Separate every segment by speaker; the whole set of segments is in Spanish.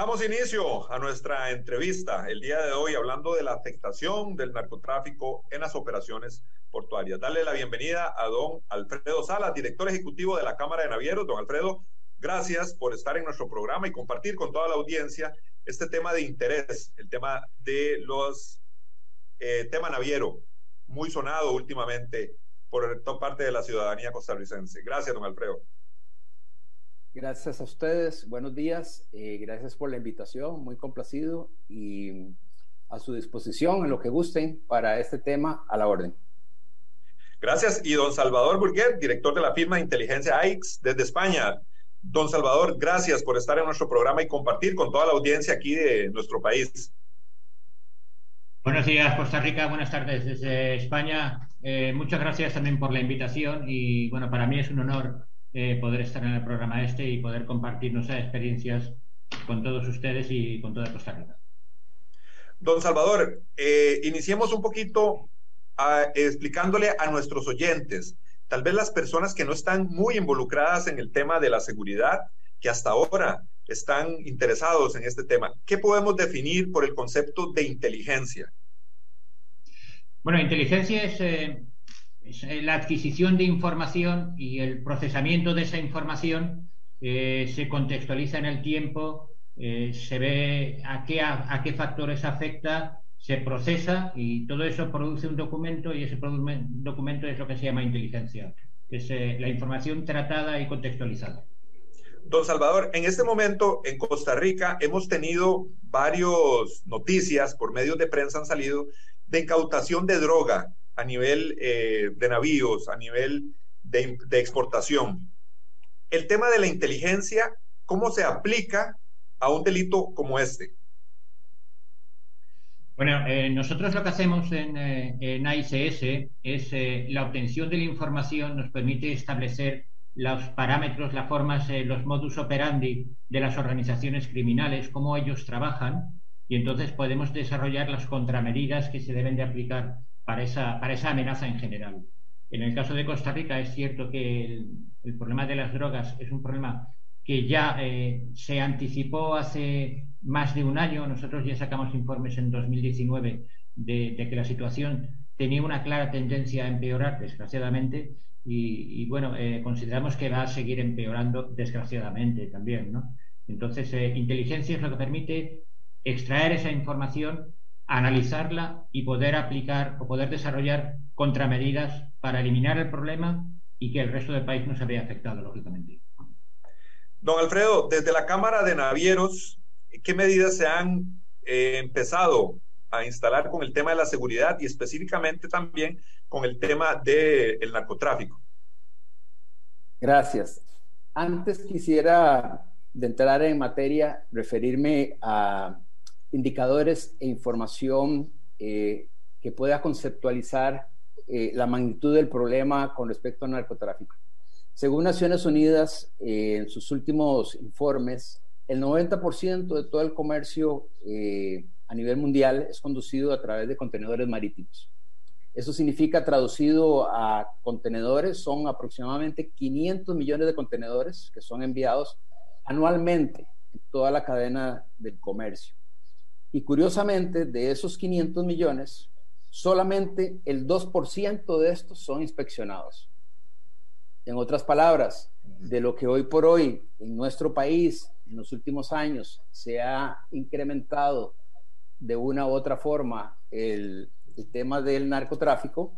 Speaker 1: Damos inicio a nuestra entrevista el día de hoy hablando de la afectación del narcotráfico en las operaciones portuarias. Dale la bienvenida a don Alfredo Sala, director ejecutivo de la Cámara de Navieros. Don Alfredo, gracias por estar en nuestro programa y compartir con toda la audiencia este tema de interés, el tema de los eh, tema naviero, muy sonado últimamente por parte de la ciudadanía costarricense. Gracias, don Alfredo.
Speaker 2: Gracias a ustedes, buenos días, eh, gracias por la invitación, muy complacido y a su disposición en lo que gusten para este tema a la orden.
Speaker 1: Gracias. Y don Salvador Burguet, director de la firma de inteligencia AIX desde España. Don Salvador, gracias por estar en nuestro programa y compartir con toda la audiencia aquí de nuestro país.
Speaker 3: Buenos días, Costa Rica. Buenas tardes desde España. Eh, muchas gracias también por la invitación y bueno, para mí es un honor eh, poder estar en el programa este y poder compartir nuestras experiencias con todos ustedes y con toda Costa Rica.
Speaker 1: Don Salvador, eh, iniciemos un poquito ah, explicándole a nuestros oyentes, tal vez las personas que no están muy involucradas en el tema de la seguridad, que hasta ahora están interesados en este tema, ¿qué podemos definir por el concepto de inteligencia?
Speaker 3: Bueno, inteligencia es eh, eh, la adquisición de información y el procesamiento de esa información eh, se contextualiza en el tiempo, eh, se ve a qué, a, qué factores afecta, se procesa y todo eso produce un documento y ese documento es lo que se llama inteligencia, es la información tratada y contextualizada.
Speaker 1: Don Salvador, en este momento en Costa Rica hemos tenido varias noticias por medios de prensa han salido de incautación de droga a nivel eh, de navíos, a nivel de, exportación. El tema de la inteligencia, ¿cómo se aplica a un delito como este?
Speaker 3: Bueno, eh, nosotros lo que hacemos en, eh, en AICS es la obtención de la información nos permite establecer los parámetros, las formas, los modus operandi de las organizaciones criminales, cómo ellos trabajan, y entonces podemos desarrollar las contramedidas que se deben de aplicar para esa, para esa amenaza en general. En el caso de Costa Rica es cierto que el, problema de las drogas es un problema que ya eh, se anticipó hace más de un año. Nosotros ya sacamos informes en 2019 de, que la situación tenía una clara tendencia a empeorar, desgraciadamente, y, bueno, eh, consideramos que va a seguir empeorando, desgraciadamente también. ¿no? Entonces, eh, inteligencia es lo que permite extraer esa información analizarla y poder aplicar o poder desarrollar contramedidas para eliminar el problema y que el resto del país no se vea afectado, lógicamente.
Speaker 1: Don Alfredo, desde la Cámara de Navieros, ¿qué medidas se han eh, empezado a instalar con el tema de la seguridad y específicamente también con el tema del narcotráfico?
Speaker 2: Gracias. Antes quisiera, de entrar en materia, referirme a indicadores e información eh, que pueda conceptualizar eh, la magnitud del problema con respecto al narcotráfico. Según Naciones Unidas, eh, en sus últimos informes, el 90% de todo el comercio a nivel mundial es conducido a través de contenedores marítimos. Eso significa, traducido a contenedores, son aproximadamente 500 millones de contenedores que son enviados anualmente en toda la cadena del comercio. Y curiosamente, de esos 500 millones, solamente el 2% de estos son inspeccionados. En otras palabras, de lo que hoy por hoy en nuestro país, en los últimos años, se ha incrementado de una u otra forma el, tema del narcotráfico,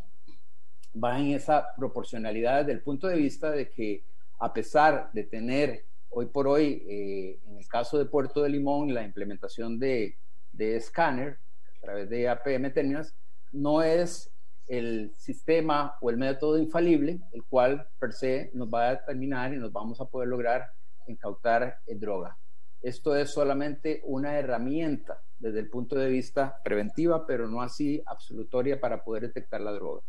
Speaker 2: va en esa proporcionalidad desde el punto de vista de que a pesar de tener hoy por hoy, eh, en el caso de Puerto de Limón, la implementación de de escáner a través de APM Terminals no es el sistema o el método infalible, el cual per se nos va a determinar y nos vamos a poder lograr incautar droga. Esto es solamente una herramienta desde el punto de vista preventiva, pero no así absolutoria para poder detectar la droga.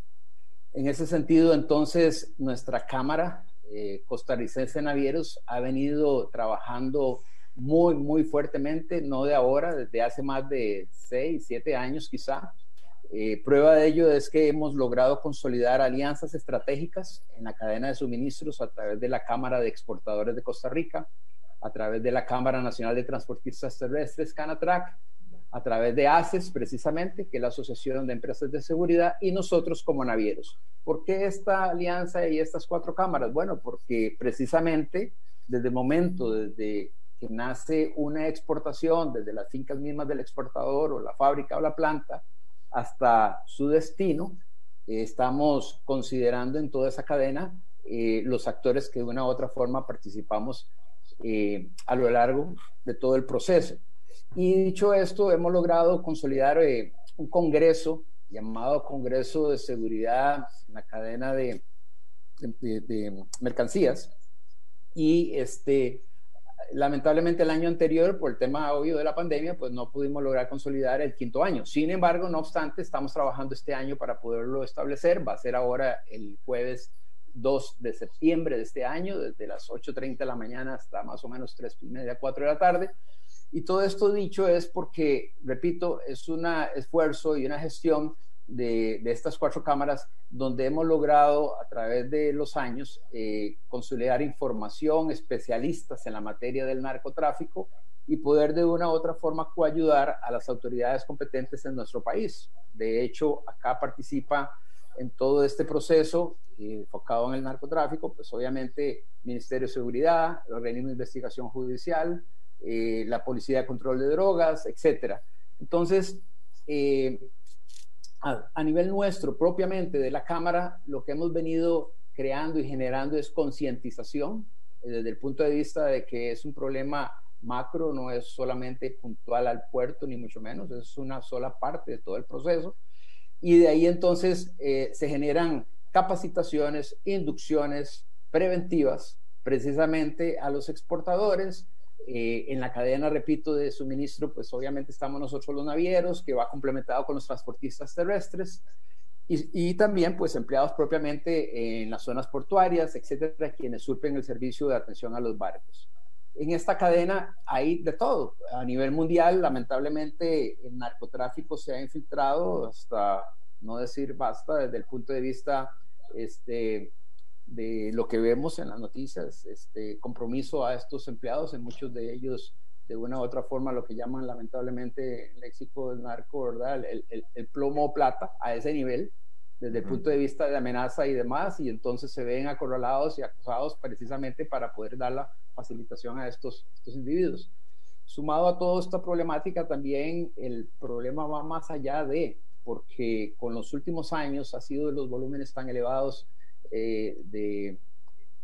Speaker 2: En ese sentido, entonces, nuestra Cámara eh, Costarricense Navieros ha venido trabajando muy, muy fuertemente, no de ahora, desde hace más de seis, siete años quizá. Eh, prueba de ello es que hemos logrado consolidar alianzas estratégicas en la cadena de suministros a través de la Cámara de Exportadores de Costa Rica, a través de la Cámara Nacional de Transportistas Terrestres, Canatrac, a través de ACES, precisamente, que es la Asociación de Empresas de Seguridad, y nosotros como navieros. ¿Por qué esta alianza y estas cuatro cámaras? Bueno, porque precisamente desde el momento, desde nace una exportación, desde las fincas mismas del exportador o la fábrica o la planta, hasta su destino, eh, estamos considerando en toda esa cadena eh, los actores que de una u otra forma participamos eh, a lo largo de todo el proceso. Y dicho esto, hemos logrado consolidar un congreso llamado Congreso de Seguridad en la cadena de, de, mercancías. Y este, lamentablemente el año anterior, por el tema obvio de la pandemia, pues no pudimos lograr consolidar el quinto año. Sin embargo, no obstante, estamos trabajando este año para poderlo establecer. Va a ser ahora el jueves 2 de septiembre de este año, desde las 8.30 de la mañana hasta más o menos 3 y media, 4 de la tarde. Y todo esto dicho es porque, repito, es un esfuerzo y una gestión de, estas cuatro cámaras donde hemos logrado a través de los años eh, consolidar información, especialistas en la materia del narcotráfico y poder de una u otra forma coayudar a las autoridades competentes en nuestro país. De hecho, acá participa en todo este proceso eh, enfocado en el narcotráfico, pues obviamente Ministerio de Seguridad, el organismo de investigación judicial, eh, la Policía de Control de Drogas, etcétera. Entonces, eh, a, nivel nuestro, propiamente de la Cámara, lo que hemos venido creando y generando es concientización desde el punto de vista de que es un problema macro, no es solamente puntual al puerto, ni mucho menos, es una sola parte de todo el proceso y de ahí entonces eh, se generan capacitaciones, inducciones preventivas precisamente a los exportadores. Eh, en la cadena, repito, de suministro, pues obviamente estamos nosotros los navieros, que va complementado con los transportistas terrestres y, y también pues empleados propiamente en las zonas portuarias, etcétera, quienes surpen el servicio de atención a los barcos en esta cadena hay de todo. A nivel mundial, lamentablemente, el narcotráfico se ha infiltrado hasta no decir basta desde el punto de vista este, de lo que vemos en las noticias, este compromiso a estos empleados, en muchos de ellos de una u otra forma lo que llaman lamentablemente el léxico del narco, ¿verdad? El, el, el plomo plata a ese nivel, desde el punto de vista de amenaza y demás, y entonces se ven acorralados y acosados precisamente para poder dar la facilitación a estos, estos individuos. Sumado a toda esta problemática, también el problema va más allá de, porque con los últimos años ha sido de los volúmenes tan elevados eh, de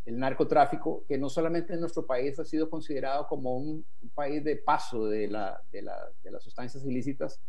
Speaker 2: el narcotráfico, que no solamente en nuestro país ha sido considerado como un, país de paso de, la, de, la, de las sustancias ilícitas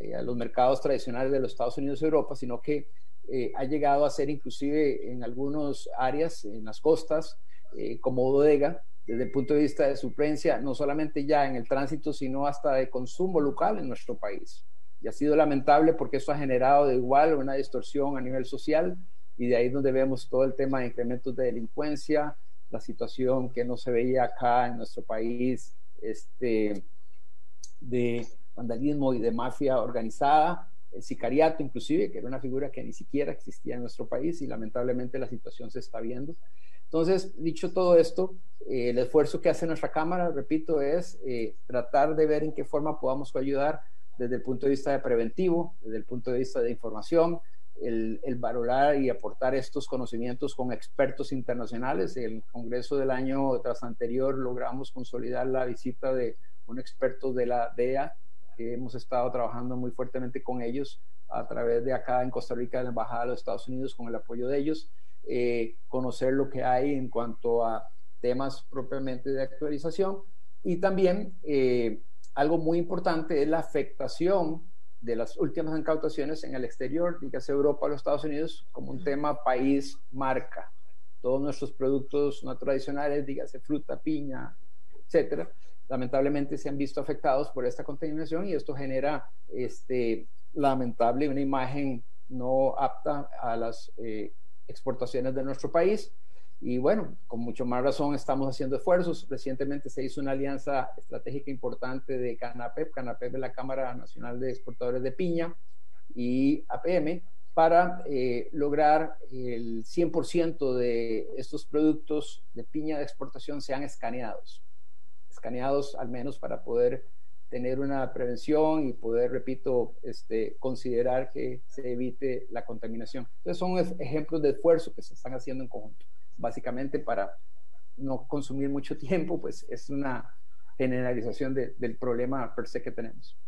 Speaker 2: eh, a los mercados tradicionales de los Estados Unidos y Europa, sino que eh, ha llegado a ser inclusive en algunas áreas, en las costas, eh, como bodega, desde el punto de vista de suplencia, no solamente ya en el tránsito, sino hasta de consumo local en nuestro país. Y ha sido lamentable porque eso ha generado de igual una distorsión a nivel social y de ahí donde vemos todo el tema de incrementos de delincuencia, la situación que no se veía acá en nuestro país, este, de vandalismo y de mafia organizada, el sicariato inclusive, que era una figura que ni siquiera existía en nuestro país y lamentablemente la situación se está viendo. Entonces, dicho todo esto, eh, el esfuerzo que hace nuestra Cámara, repito, es eh, tratar de ver en qué forma podamos ayudar desde el punto de vista de preventivo, desde el punto de vista de información, el, el valorar y aportar estos conocimientos con expertos internacionales. El Congreso del año tras anterior logramos consolidar la visita de un experto de la DEA que hemos estado trabajando muy fuertemente con ellos a través de acá en Costa Rica, de la Embajada de los Estados Unidos, con el apoyo de ellos, eh, conocer lo que hay en cuanto a temas propiamente de actualización y también eh, algo muy importante es la afectación de las últimas incautaciones en el exterior, dígase Europa o los Estados Unidos, como un tema país marca. Todos nuestros productos no tradicionales, dígase fruta, piña, etcétera, lamentablemente se han visto afectados por esta contaminación y esto genera este, lamentable una imagen no apta a las eh, exportaciones de nuestro país. Y bueno, con mucho más razón estamos haciendo esfuerzos. Recientemente se hizo una alianza estratégica importante de CANAPEP, CANAPEP es la Cámara Nacional de Exportadores de Piña y APM, para eh, lograr el 100% de estos productos de piña de exportación sean escaneados. Escaneados al menos para poder tener una prevención y poder, repito, este, considerar que se evite la contaminación. Entonces son ejemplos de esfuerzo que se están haciendo en conjunto básicamente para no consumir mucho tiempo, pues es una generalización del problema per se que tenemos.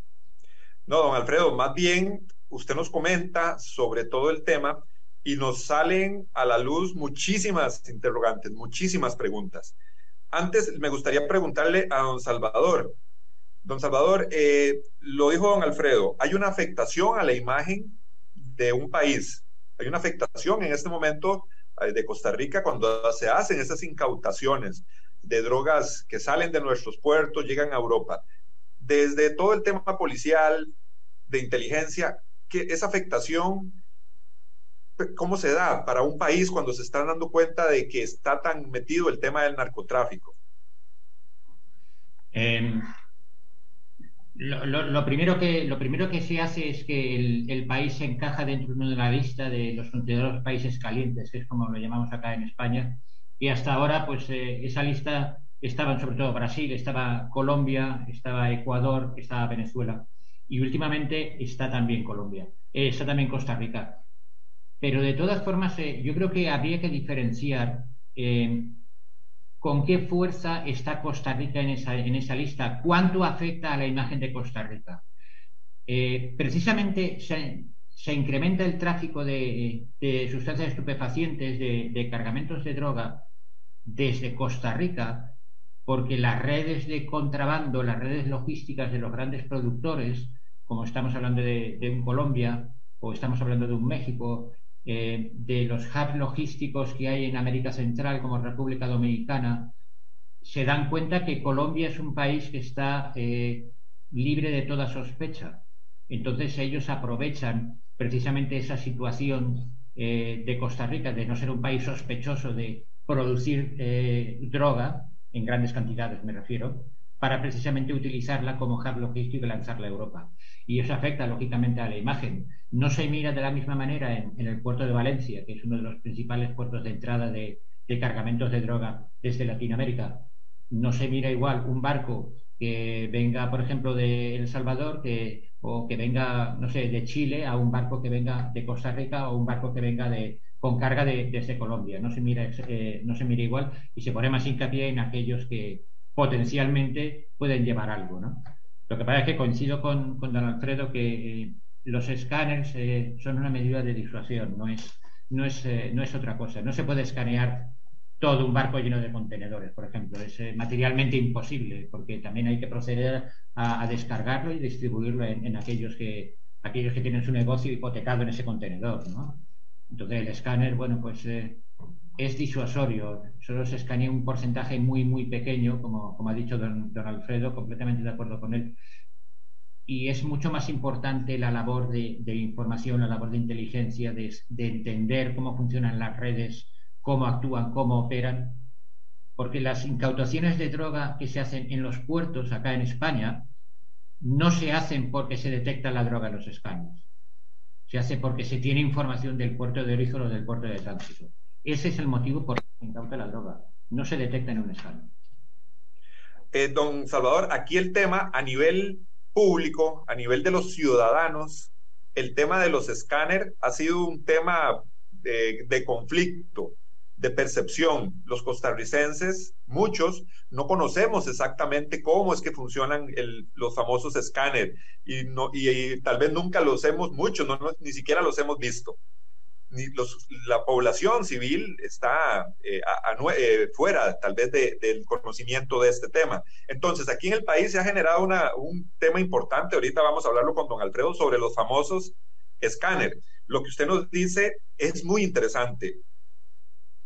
Speaker 1: No, don Alfredo, más bien usted nos comenta sobre todo el tema y nos salen a la luz muchísimas interrogantes, muchísimas preguntas. Antes me gustaría preguntarle a don Salvador. Don Salvador, eh, lo dijo don Alfredo, hay una afectación a la imagen de un país, hay una afectación en este momento de Costa Rica cuando se hacen esas incautaciones de drogas que salen de nuestros puertos, llegan a Europa. Desde todo el tema policial, de inteligencia, que esa afectación, ¿cómo se da para un país cuando se están dando cuenta de que está tan metido el tema del narcotráfico?
Speaker 3: Eh, lo, primero que, lo primero que se hace es que el, país se encaja dentro de la lista de los considerados países calientes, que es como lo llamamos acá en España. Y hasta ahora, pues eh, esa lista estaban sobre todo Brasil, estaba Colombia, estaba Ecuador, estaba Venezuela. Y últimamente está también Colombia, eh, está también Costa Rica. Pero de todas formas, eh, yo creo que habría que diferenciar con qué fuerza está Costa Rica en esa, en esa lista, cuánto afecta a la imagen de Costa Rica. Eh, precisamente se, incrementa el tráfico de, sustancias estupefacientes, de, cargamentos de droga desde Costa Rica, porque las redes de contrabando, las redes logísticas de los grandes productores, como estamos hablando de, de un Colombia o estamos hablando de un México, eh, de los hubs logísticos que hay en América Central, como República Dominicana, se dan cuenta que Colombia es un país que está eh, libre de toda sospecha. Entonces ellos aprovechan precisamente esa situación eh, de Costa Rica, de no ser un país sospechoso de producir droga, en grandes cantidades me refiero, para precisamente utilizarla como hub logístico y lanzarla a Europa. Y eso afecta lógicamente a la imagen. No se mira de la misma manera en, el puerto de Valencia, que es uno de los principales puertos de entrada de, cargamentos de droga desde Latinoamérica. No se mira igual un barco que venga, por ejemplo, de El Salvador que, o que venga, no sé, de Chile a un barco que venga de Costa Rica o un barco que venga de, con carga de, desde Colombia. No se, mira, eh, no se mira igual y se pone más hincapié en aquellos que, potencialmente pueden llevar algo, ¿no? Lo que pasa es que coincido con, con don Alfredo que eh, los escáneres eh, son una medida de disuasión, no es, no, es, eh, no es otra cosa. No se puede escanear todo un barco lleno de contenedores, por ejemplo. Es materialmente imposible porque también hay que proceder a, descargarlo y distribuirlo en, aquellos, que, aquellos que tienen su negocio hipotecado en ese contenedor, ¿no? Entonces el escáner, bueno, pues es disuasorio, solo se escanea un porcentaje muy, muy pequeño, como, como ha dicho don, Alfredo, completamente de acuerdo con él. Y es mucho más importante la labor de, información, la labor de inteligencia, de, entender cómo funcionan las redes, cómo actúan, cómo operan, porque las incautaciones de droga que se hacen en los puertos acá en España no se hacen porque se detecta la droga en los escaños, se hace porque se tiene información del puerto de origen o del puerto de tránsito. Ese es el motivo por el que incauta la droga. No se detecta en un escáner.
Speaker 1: Eh, don Salvador, aquí el tema a nivel público, a nivel de los ciudadanos, el tema de los escáneres ha sido un tema de, conflicto, de percepción. Los costarricenses, muchos, no conocemos exactamente cómo es que funcionan los famosos escáneres y, no, y, tal vez nunca los hemos, muchos, no, ni siquiera los hemos visto. La población civil está eh, eh, fuera tal vez del conocimiento de este tema. Entonces, aquí en el país se ha generado un tema importante, ahorita vamos a hablarlo con don Alfredo, sobre los famosos escáneres. Lo que usted nos dice es muy interesante.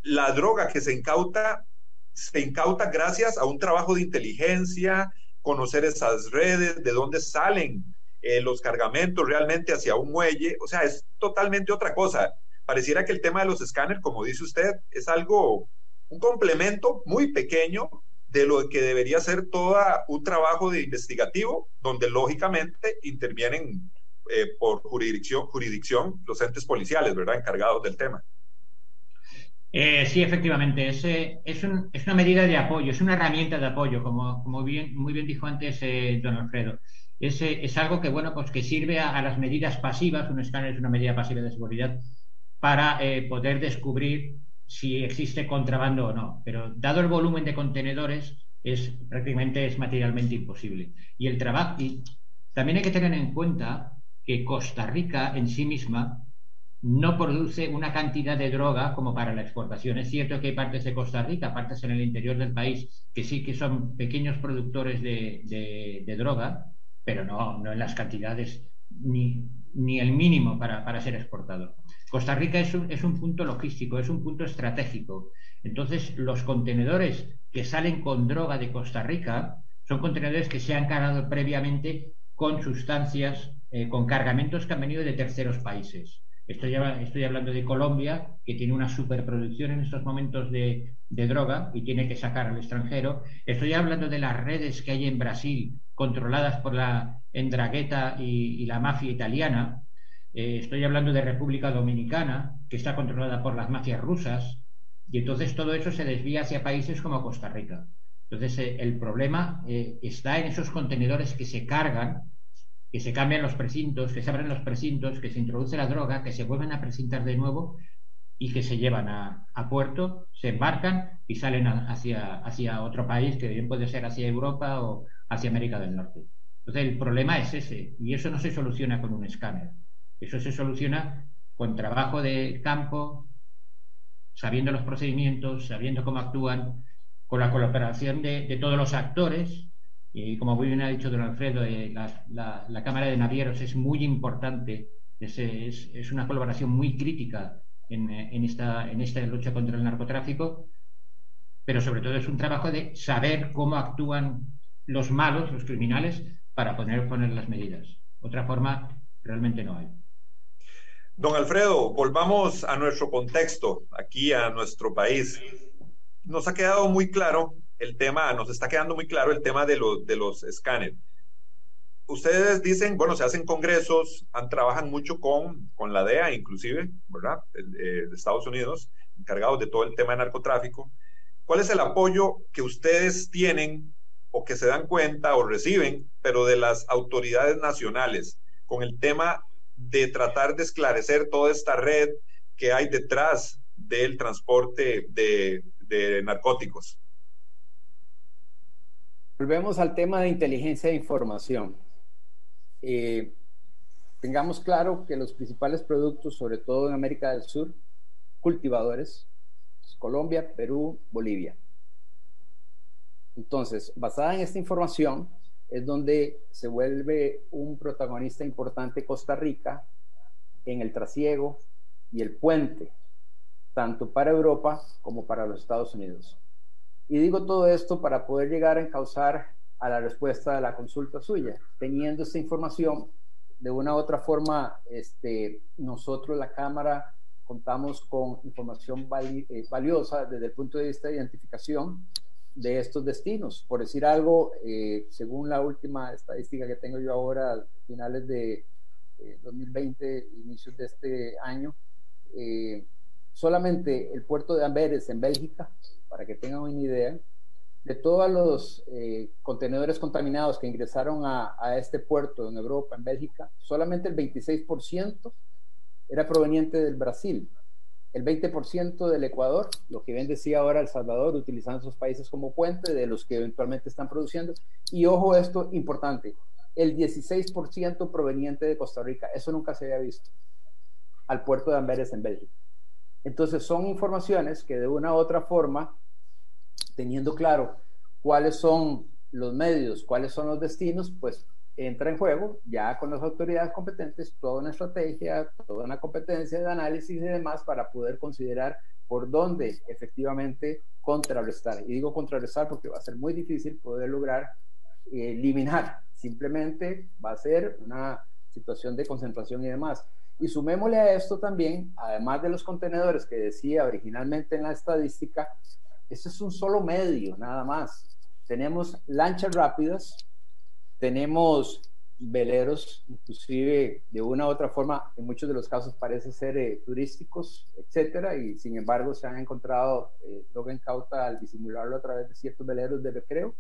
Speaker 1: La droga que se incauta, se incauta gracias a un trabajo de inteligencia, conocer esas redes, de dónde salen eh, los cargamentos realmente hacia un muelle. O sea, es totalmente otra cosa pareciera que el tema de los escáneres, como dice usted, es algo, un complemento muy pequeño de lo que debería ser todo un trabajo de investigativo, donde lógicamente intervienen eh, por jurisdicción, jurisdicción los entes policiales, ¿verdad?, encargados del tema.
Speaker 3: Eh, sí, efectivamente, es, es, una medida de apoyo, es una herramienta de apoyo, como, muy bien dijo antes eh, don Alfredo. Es, es, algo que, bueno, pues que sirve a, a, las medidas pasivas, un escáner es una medida pasiva de seguridad, para eh, poder descubrir si existe contrabando o no. Pero dado el volumen de contenedores, es prácticamente es materialmente imposible. Y el trabajo, también hay que tener en cuenta que Costa Rica en sí misma no produce una cantidad de droga como para la exportación. Es cierto que hay partes de Costa Rica, partes en el interior del país, que sí que son pequeños productores de, droga, pero no, no en las cantidades ni, ni el mínimo para, para ser exportado. Costa Rica es un, es un punto logístico, es un punto estratégico. Entonces, los contenedores que salen con droga de Costa Rica son contenedores que se han cargado previamente con sustancias, eh, con cargamentos que han venido de terceros países. Estoy, estoy, hablando de Colombia, que tiene una superproducción en estos momentos de, droga y tiene que sacar al extranjero. Estoy hablando de las redes que hay en Brasil, controladas por la Endragueta y la mafia italiana, eh, estoy hablando de República Dominicana, que está controlada por las mafias rusas, y entonces todo eso se desvía hacia países como Costa Rica. Entonces eh, el problema eh, está en esos contenedores que se cargan, que se cambian los precintos, que se abren los precintos, que se introduce la droga, que se vuelven a precintar de nuevo y que se llevan a, puerto, se embarcan y salen hacia, hacia otro país, que bien puede ser hacia Europa o hacia América del Norte. Entonces el problema es ese, y eso no se soluciona con un escáner. Eso se soluciona con trabajo de campo, sabiendo los procedimientos, sabiendo cómo actúan, con la colaboración de, todos los actores. Y como muy bien ha dicho don Alfredo, eh, la, Cámara de Navieros es muy importante, es, una colaboración muy crítica en, esta, lucha contra el narcotráfico, pero sobre todo es un trabajo de saber cómo actúan los malos, los criminales, para poner, poner las medidas. Otra forma realmente no hay.
Speaker 1: Don Alfredo, volvamos a nuestro contexto, aquí a nuestro país. Nos ha quedado muy claro el tema, nos está quedando muy claro el tema de, de los escáneres. Ustedes dicen, bueno, se hacen congresos, han, trabajan mucho con, con la DEA, inclusive, ¿verdad? De, de Estados Unidos, encargados de todo el tema de narcotráfico. ¿Cuál es el apoyo que ustedes tienen o que se dan cuenta o reciben, pero de las autoridades nacionales con el tema de tratar de esclarecer toda esta red que hay detrás del transporte de, narcóticos.
Speaker 2: Volvemos al tema de inteligencia de información. Eh, tengamos claro que los principales productos, sobre todo en América del Sur, cultivadores, Colombia, Perú, Bolivia. Entonces, basada en esta información, es donde se vuelve un protagonista importante Costa Rica en el trasiego y el puente, tanto para Europa como para los Estados Unidos. Y digo todo esto para poder llegar a encauzar a la respuesta de la consulta suya. Teniendo esta información, de una u otra forma, este, nosotros, la Cámara, contamos con información eh, valiosa desde el punto de vista de identificación de estos destinos. Por decir algo, eh, según la última estadística que tengo yo ahora, finales de 2020, eh, inicios de este año, eh, solamente el puerto de Amberes en Bélgica, para que tengan una idea, de todos los contenedores contaminados que ingresaron a, a, este puerto en Europa, en Bélgica, solamente el 26% era proveniente del Brasil el 20% del Ecuador, lo que bien decía ahora El Salvador, utilizando esos países como puente de los que eventualmente están produciendo. Y ojo, esto importante, el 16% proveniente de Costa Rica. Eso nunca se había visto. al puerto de Amberes en Bélgica. Entonces son informaciones que de una u otra forma, teniendo claro cuáles son los medios, cuáles son los destinos, pues entra en juego ya con las autoridades competentes toda una estrategia, toda una competencia de análisis y demás para poder considerar por dónde efectivamente contrarrestar. Y digo contrarrestar porque va a ser muy difícil poder lograr eh, eliminar. Simplemente va a ser una situación de concentración y demás. Y sumémosle a esto también, además de los contenedores que decía originalmente en la estadística, este es un solo medio, nada más. Tenemos lanchas rápidas, tenemos veleros, inclusive de una u otra forma, en muchos de los casos parece ser eh, turísticos, etcétera, y sin embargo se han encontrado eh, droga incauta al disimularlo a través de ciertos veleros de recreo.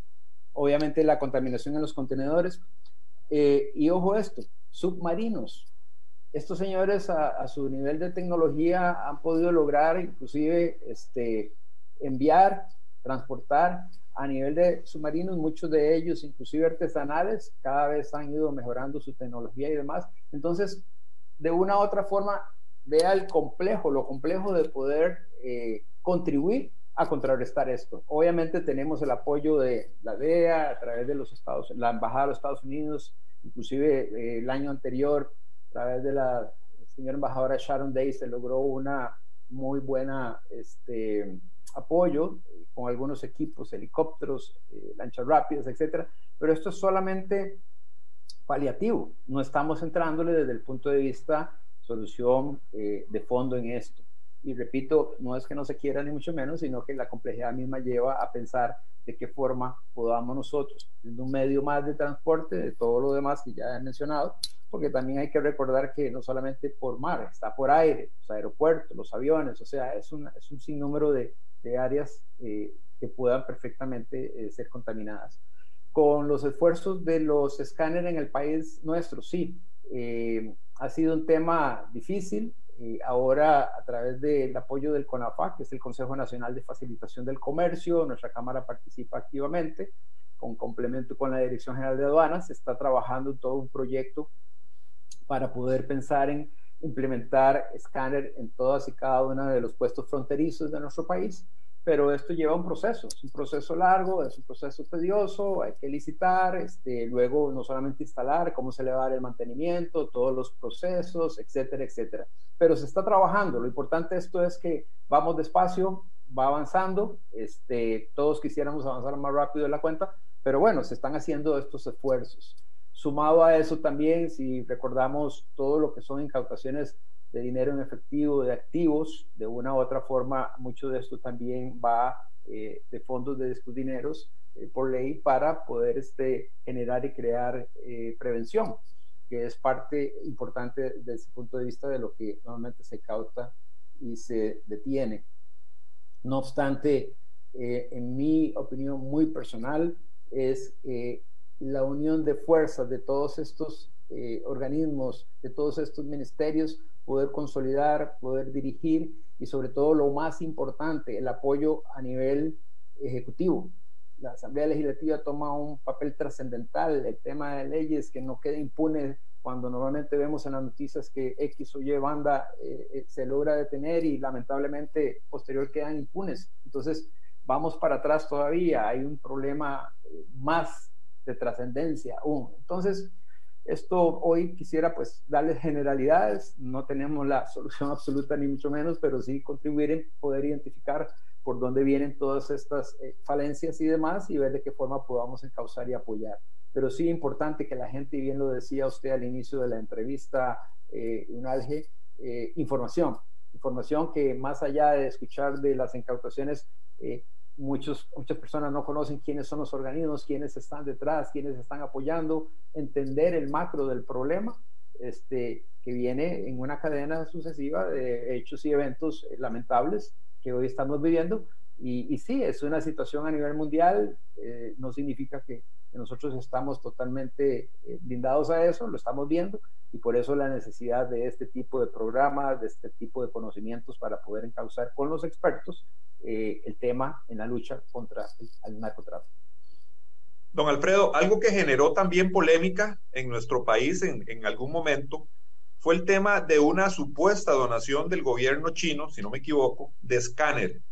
Speaker 2: Obviamente la contaminación en los contenedores. Eh, y ojo esto, submarinos. Estos señores a, a, su nivel de tecnología han podido lograr inclusive este, enviar, transportar a nivel de submarinos, muchos de ellos, inclusive artesanales, cada vez han ido mejorando su tecnología y demás. Entonces, de una u otra forma, vea el complejo, lo complejo de poder eh, contribuir a contrarrestar esto. Obviamente tenemos el apoyo de la DEA a través de los Estados, la Embajada de los Estados Unidos, inclusive eh, el año anterior, a través de la señora embajadora Sharon Day se logró una muy buena este, apoyo eh, con algunos equipos, helicópteros, eh, lanchas rápidas, etcétera, pero esto es solamente paliativo. No estamos entrándole desde el punto de vista solución eh, de fondo en esto. Y repito, no es que no se quiera ni mucho menos, sino que la complejidad misma lleva a pensar de qué forma podamos nosotros, en un medio más de transporte, de todo lo demás que ya he mencionado, porque también hay que recordar que no solamente por mar, está por aire, los aeropuertos, los aviones, o sea, es un, es un sinnúmero de, de áreas eh, que puedan perfectamente eh, ser contaminadas. Con los esfuerzos de los escáneres en el país nuestro, sí, eh, ha sido un tema difícil. ahora, a través del apoyo del CONAFAC, que es el Consejo Nacional de Facilitación del Comercio, nuestra Cámara participa activamente, con complemento con la Dirección General de Aduanas, se está trabajando todo un proyecto para poder pensar en implementar escáner en todas y cada uno de los puestos fronterizos de nuestro país, pero esto lleva un proceso, es un proceso largo, es un proceso tedioso, hay que licitar, este, luego no solamente instalar, cómo se le va a dar el mantenimiento, todos los procesos, etcétera, etcétera. Pero se está trabajando, lo importante de esto es que vamos despacio, va avanzando, este, todos quisiéramos avanzar más rápido de la cuenta, pero bueno, se están haciendo estos esfuerzos. Sumado a eso también, si recordamos todo lo que son incautaciones de dinero en efectivo, de activos, de una u otra forma, mucho de esto también va eh, de fondos de estos dineros eh, por ley para poder este, generar y crear eh, prevención, que es parte importante desde ese punto de vista de lo que normalmente se cauta y se detiene. No obstante, en mi opinión muy personal, es la unión de fuerzas de todos estos eh, organismos, de todos estos ministerios, poder consolidar, poder dirigir y sobre todo lo más importante, el apoyo a nivel ejecutivo. La Asamblea Legislativa toma un papel trascendental, el tema de leyes que no quede impune cuando normalmente vemos en las noticias que X o Y banda eh, eh, se logra detener y lamentablemente posterior quedan impunes. Entonces, vamos para atrás todavía, hay un problema más de trascendencia aún. Entonces, esto hoy quisiera pues darles generalidades, no tenemos la solución absoluta ni mucho menos, pero sí contribuir en poder identificar por dónde vienen todas estas eh, falencias y demás y ver de qué forma podamos encauzar y apoyar. Pero sí importante que la gente, y bien lo decía usted al inicio de la entrevista, eh, Unalge, eh, información, información que más allá de escuchar de las incautaciones, eh, muchos, muchas personas no conocen quiénes son los organismos, quiénes están detrás, quiénes están apoyando, entender el macro del problema este, que viene en una cadena sucesiva de hechos y eventos lamentables que hoy estamos viviendo. Y, y sí, es una situación a nivel mundial, eh, no significa que, nosotros estamos totalmente eh, blindados a eso, lo estamos viendo, y por eso la necesidad de este tipo de programas, de este tipo de conocimientos para poder encauzar con los expertos eh, el tema en la lucha contra el, narcotráfico.
Speaker 1: Don Alfredo, algo que generó también polémica en nuestro país en, en algún momento fue el tema de una supuesta donación del gobierno chino, si no me equivoco, de escáner,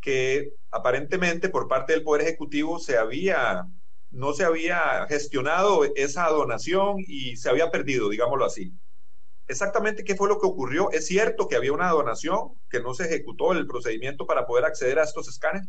Speaker 1: que aparentemente por parte del Poder Ejecutivo se había, no se había gestionado esa donación y se había perdido, digámoslo así. Exactamente qué fue lo que ocurrió. ¿Es cierto que había una donación, que no se ejecutó el procedimiento para poder acceder a estos escáneres?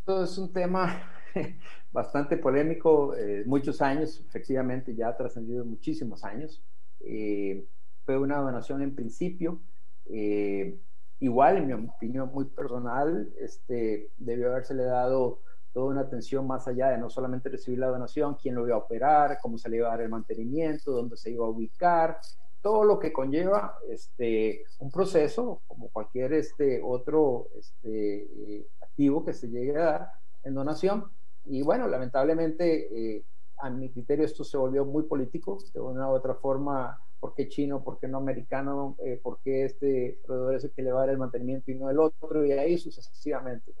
Speaker 2: Esto es un tema bastante polémico, eh, muchos años, efectivamente ya ha trascendido muchísimos años. Eh, fue una donación en principio. Eh, igual, en mi opinión muy personal, este, debió habérsele dado toda una atención más allá de no solamente recibir la donación, quién lo iba a operar, cómo se le iba a dar el mantenimiento, dónde se iba a ubicar, todo lo que conlleva este, un proceso, como cualquier este, otro este, activo que se llegue a dar en donación, y bueno, lamentablemente, eh, a mi criterio, esto se volvió muy político, de una u otra forma, ¿por qué chino, por qué no americano, eh, por qué este proveedor es el que le va a dar el mantenimiento y no el otro, y ahí sucesivamente.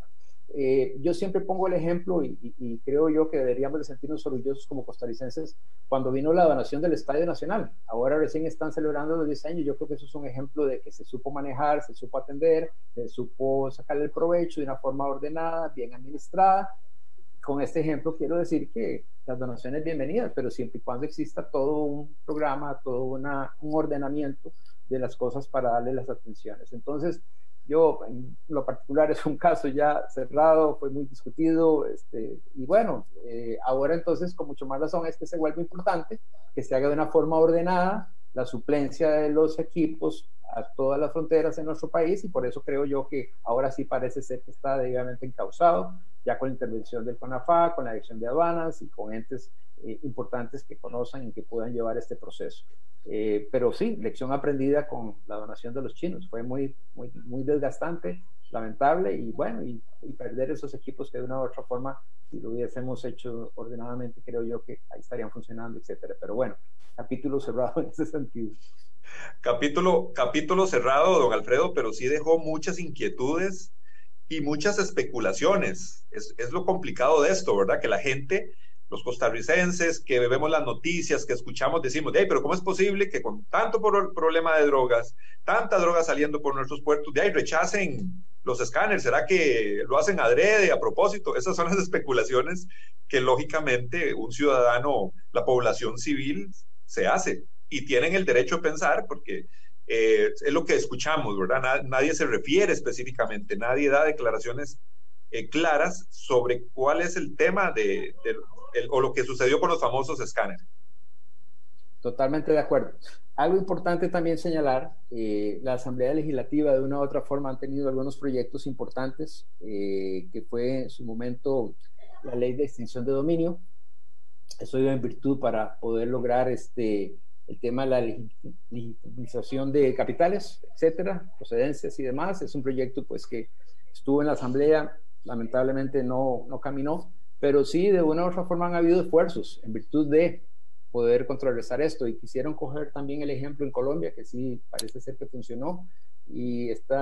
Speaker 2: Eh, yo siempre pongo el ejemplo y, y, creo yo que deberíamos de sentirnos orgullosos como costarricenses cuando vino la donación del Estadio Nacional. Ahora recién están celebrando los 10 años. Yo creo que eso es un ejemplo de que se supo manejar, se supo atender, se supo sacar el provecho de una forma ordenada, bien administrada con este ejemplo quiero decir que las donaciones bienvenidas, pero siempre y cuando exista todo un programa, todo una, un ordenamiento de las cosas para darle las atenciones. Entonces, yo en lo particular es un caso ya cerrado, fue muy discutido, este, y bueno, eh, ahora entonces con mucho más razón es que se vuelve importante que se haga de una forma ordenada la suplencia de los equipos a todas las fronteras en nuestro país y por eso creo yo que ahora sí parece ser que está debidamente encausado ya con la intervención del CONAFA, con la dirección de aduanas y con entes eh, importantes que conozcan y que puedan llevar este proceso. Eh, pero sí, lección aprendida con la donación de los chinos. Fue muy, muy, muy desgastante, lamentable y bueno, y, perder esos equipos que de una u otra forma, si lo hubiésemos hecho ordenadamente, creo yo que ahí estarían funcionando, etcétera. Pero bueno, capítulo cerrado en ese sentido.
Speaker 1: Capítulo, capítulo cerrado, don Alfredo, pero sí dejó muchas inquietudes y muchas especulaciones. Es, es, lo complicado de esto, ¿verdad? Que la gente, los costarricenses, que vemos las noticias, que escuchamos, decimos, hey, pero ¿cómo es posible que con tanto problema de drogas, tanta droga saliendo por nuestros puertos, de ahí rechacen los escáneres? ¿Será que lo hacen adrede, a propósito? Esas son las especulaciones que lógicamente un ciudadano, la población civil, se hace. Y tienen el derecho a pensar, porque eh, es lo que escuchamos, ¿verdad? Nadie se refiere específicamente, nadie da declaraciones eh, claras sobre cuál es el tema de, o lo que sucedió con los famosos escáneres.
Speaker 2: Totalmente de acuerdo. Algo importante también señalar, eh, la Asamblea Legislativa de una u otra forma han tenido algunos proyectos importantes, que fue en su momento la ley de extinción de dominio. Eso iba en virtud para poder lograr este, el tema de la legitimización de capitales, etcétera, procedencias y demás. Es un proyecto pues que estuvo en la Asamblea, lamentablemente no, no caminó, pero sí de una u otra forma han habido esfuerzos en virtud de poder contrarrestar esto. Y quisieron coger también el ejemplo en Colombia, que sí parece ser que funcionó. Y este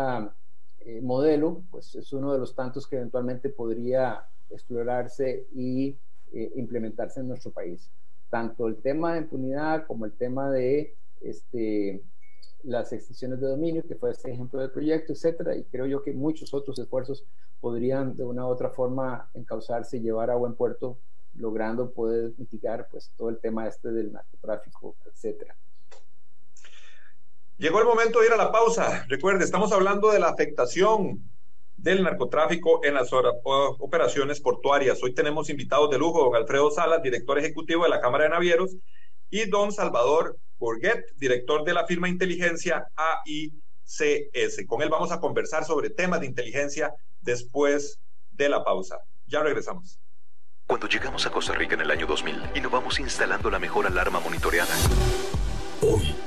Speaker 2: modelo pues es uno de los tantos que eventualmente podría explorarse y eh, implementarse en nuestro país tanto el tema de impunidad como el tema de este, las extinciones de dominio, que fue este ejemplo del proyecto, etcétera, y creo yo que muchos otros esfuerzos podrían de una u otra forma encauzarse y llevar a buen puerto, logrando poder mitigar pues todo el tema este del narcotráfico, etcétera.
Speaker 1: Llegó el momento de ir a la pausa. Recuerde, estamos hablando de la afectación del narcotráfico en las operaciones portuarias. Hoy tenemos invitados de lujo, don Alfredo Salas, director ejecutivo de la Cámara de Navieros, y don Salvador Bourguet, director de la firma Inteligencia AICS. Con él vamos a conversar sobre temas de inteligencia después de la pausa. Ya regresamos.
Speaker 4: Cuando llegamos a Costa Rica en el año 2000, innovamos instalando la mejor alarma monitoreada
Speaker 5: Hoy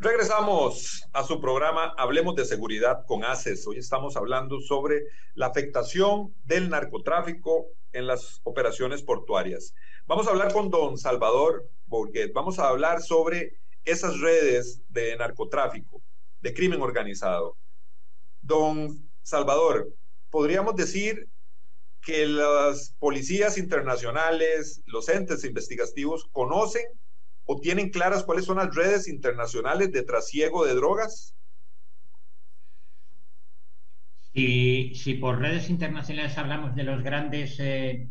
Speaker 1: Regresamos a su programa Hablemos de Seguridad con ACES. Hoy estamos hablando sobre la afectación del narcotráfico en las operaciones portuarias. Vamos a hablar con don Salvador Bourguet. Vamos a hablar sobre esas redes de narcotráfico, de crimen organizado. Don Salvador, podríamos decir que las policías internacionales, los entes investigativos conocen o tienen claras cuáles son las redes internacionales de trasiego de drogas?
Speaker 3: Y si por redes internacionales hablamos de los grandes eh,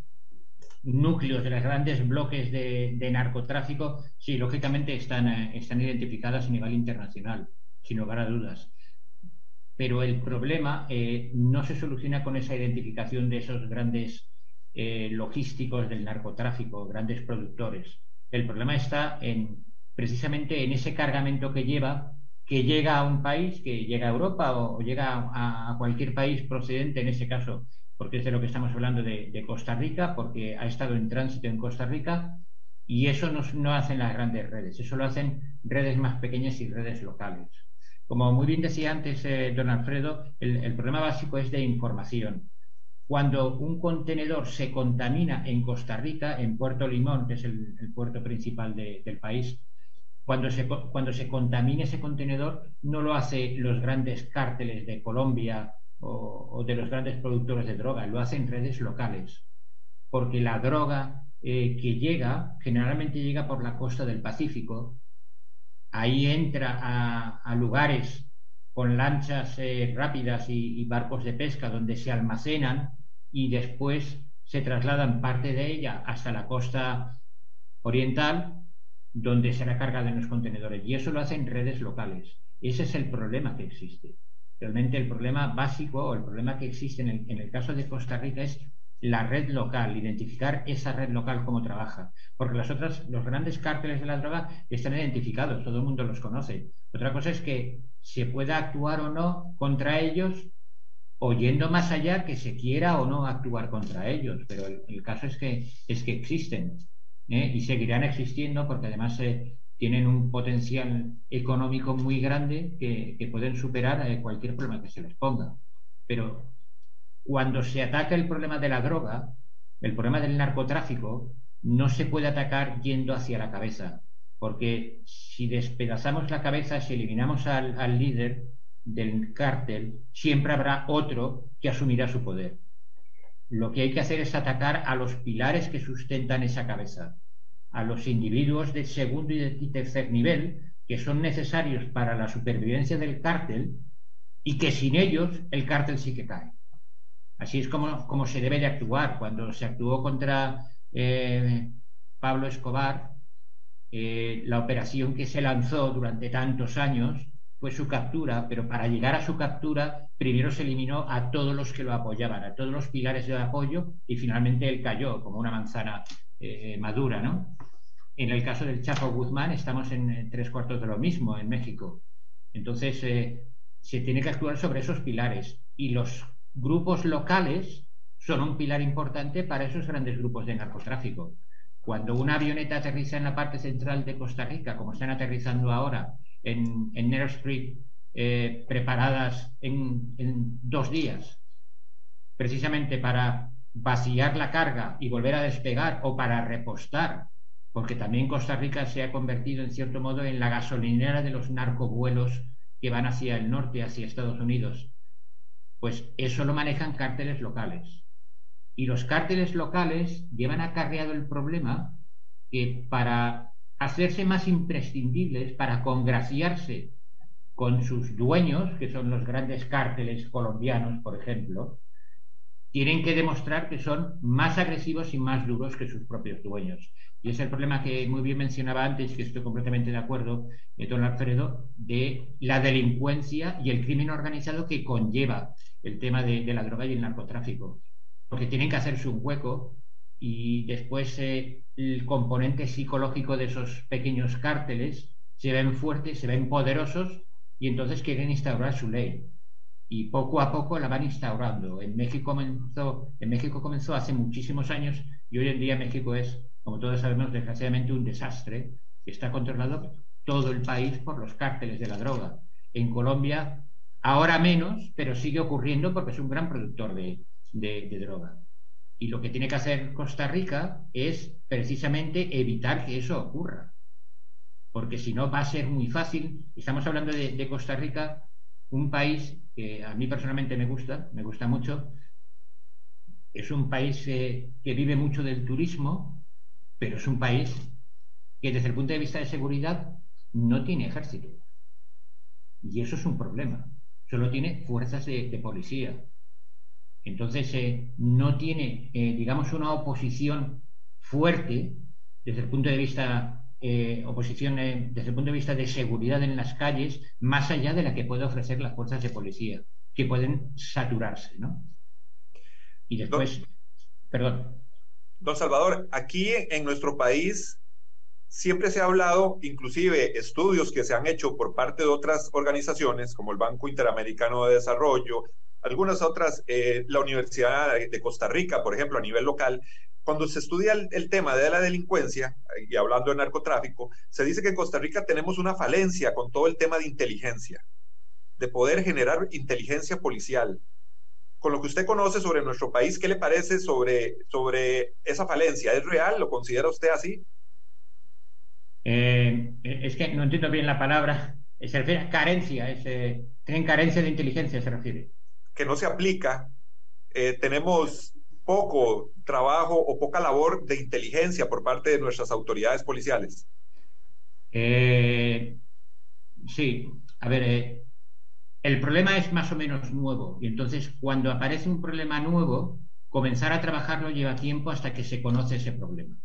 Speaker 3: núcleos, de los grandes bloques de, narcotráfico, sí, lógicamente están, eh, están identificadas a nivel internacional, sin lugar a dudas. Pero el problema eh, no se soluciona con esa identificación de esos grandes logísticos del narcotráfico, grandes productores el problema está en precisamente en ese cargamento que lleva, que llega a un país, que llega a Europa o, llega a, cualquier país procedente, en ese caso, porque es de lo que estamos hablando de, Costa Rica, porque ha estado en tránsito en Costa Rica, y eso no, no hacen las grandes redes, eso lo hacen redes más pequeñas y redes locales. Como muy bien decía antes eh, don Alfredo, el problema básico es de información. Cuando un contenedor se contamina en Costa Rica, en Puerto Limón, que es el, puerto principal del país, cuando se, cuando se contamina ese contenedor, no lo hacen los grandes cárteles de Colombia o, de los grandes productores de droga, lo hacen redes locales. Porque la droga eh, que llega, generalmente llega por la costa del Pacífico, ahí entra a lugares con lanchas eh, rápidas y, barcos de pesca donde se almacenan y después se trasladan parte de ella hasta la costa oriental donde será cargada en los contenedores. Y eso lo hacen redes locales. Ese es el problema que existe. Realmente el problema básico o el problema que existe en el, en el caso de Costa Rica es la red local, identificar esa red local cómo trabaja. Porque las otras, los grandes cárteles de la droga están identificados, todo el mundo los conoce. Otra cosa es que se pueda actuar o no contra ellos, oyendo más allá que se quiera o no actuar contra ellos. Pero el, caso es que, es que existen ¿eh? y seguirán existiendo porque además eh, tienen un potencial económico muy grande que, pueden superar eh, cualquier problema que se les ponga. Pero cuando se ataca el problema de la droga, el problema del narcotráfico, no se puede atacar yendo hacia la cabeza, porque si despedazamos la cabeza, si eliminamos al, líder del cártel, siempre habrá otro que asumirá su poder. Lo que hay que hacer es atacar a los pilares que sustentan esa cabeza, a los individuos de segundo y tercer nivel que son necesarios para la supervivencia del cártel y que sin ellos el cártel sí que cae. Así es como, como se debe de actuar. Cuando se actuó contra eh, Pablo Escobar, eh, la operación que se lanzó durante tantos años fue su captura, pero para llegar a su captura, primero se eliminó a todos los que lo apoyaban, a todos los pilares de apoyo, y finalmente él cayó como una manzana eh, madura, ¿no? En el caso del Chapo Guzmán estamos en tres cuartos de lo mismo en México. Entonces, se tiene que actuar sobre esos pilares y los grupos locales son un pilar importante para esos grandes grupos de narcotráfico. Cuando una avioneta aterriza en la parte central de Costa Rica, como están aterrizando ahora en, en Street, eh, preparadas en, en dos días, precisamente para vaciar la carga y volver a despegar o para repostar, porque también Costa Rica se ha convertido en cierto modo en la gasolinera de los narcovuelos que van hacia el norte, hacia Estados Unidos pues eso lo manejan cárteles locales. Y los cárteles locales llevan acarreado el problema que para hacerse más imprescindibles, para congraciarse con sus dueños, que son los grandes cárteles colombianos, por ejemplo, tienen que demostrar que son más agresivos y más duros que sus propios dueños. Y es el problema que muy bien mencionaba antes, que estoy completamente de acuerdo, de don Alfredo, de la delincuencia y el crimen organizado que conlleva el tema de, la droga y el narcotráfico, porque tienen que hacerse un hueco y después eh, el componente psicológico de esos pequeños cárteles se ven fuertes, se ven poderosos y entonces quieren instaurar su ley. Y poco a poco la van instaurando. En México comenzó, en México comenzó hace muchísimos años y hoy en día México es, como todos sabemos, desgraciadamente un desastre. Está controlado todo el país por los cárteles de la droga. En Colombia, ahora menos, pero sigue ocurriendo porque es un gran productor de, de droga. Y lo que tiene que hacer Costa Rica es precisamente evitar que eso ocurra. Porque si no va a ser muy fácil. Estamos hablando de, Costa Rica, un país que a mí personalmente me gusta, me gusta mucho. Es un país que vive mucho del turismo, pero es un país que desde el punto de vista de seguridad no tiene ejército. Y eso es un problema. Solo tiene fuerzas de policía. Entonces, eh, no tiene, eh, digamos, una oposición fuerte desde el punto de vista eh, oposición desde el punto de vista de seguridad en las calles, más allá de la que puede ofrecer las fuerzas de policía, que pueden saturarse, ¿no? Y después, perdón.
Speaker 1: Don Salvador, aquí en nuestro país siempre se ha hablado, inclusive estudios que se han hecho por parte de otras organizaciones, como el Banco Interamericano de Desarrollo, algunas otras, eh, la Universidad de Costa Rica, por ejemplo, a nivel local, cuando se estudia el, tema de la delincuencia, y hablando de narcotráfico, se dice que en Costa Rica tenemos una falencia con todo el tema de inteligencia, de poder generar inteligencia policial. Con lo que usted conoce sobre nuestro país, ¿qué le parece sobre, sobre esa falencia? ¿Es real? ¿Lo considera usted así?
Speaker 3: Eh, es que no entiendo bien la palabra. Se refiere a carencia, es, eh, tienen carencia de inteligencia, se refiere
Speaker 1: que no se aplica, eh, tenemos poco trabajo o poca labor de inteligencia por parte de nuestras autoridades policiales.
Speaker 3: Eh, sí, a ver, eh, el problema es más o menos nuevo y entonces cuando aparece un problema nuevo, comenzar a trabajarlo lleva tiempo hasta que se conoce ese problema.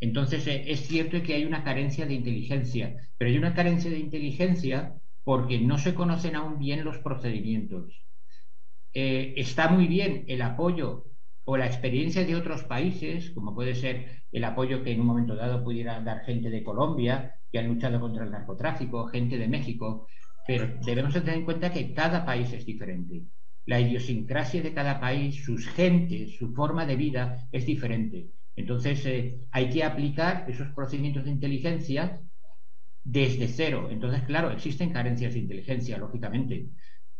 Speaker 3: Entonces es cierto que hay una carencia de inteligencia, pero hay una carencia de inteligencia porque no se conocen aún bien los procedimientos. Eh, está muy bien el apoyo o la experiencia de otros países, como puede ser el apoyo que en un momento dado pudiera dar gente de Colombia que han luchado contra el narcotráfico, gente de México, pero debemos tener en cuenta que cada país es diferente. La idiosincrasia de cada país, sus gentes, su forma de vida es diferente. Entonces eh, hay que aplicar esos procedimientos de inteligencia desde cero. Entonces, claro, existen carencias de inteligencia, lógicamente,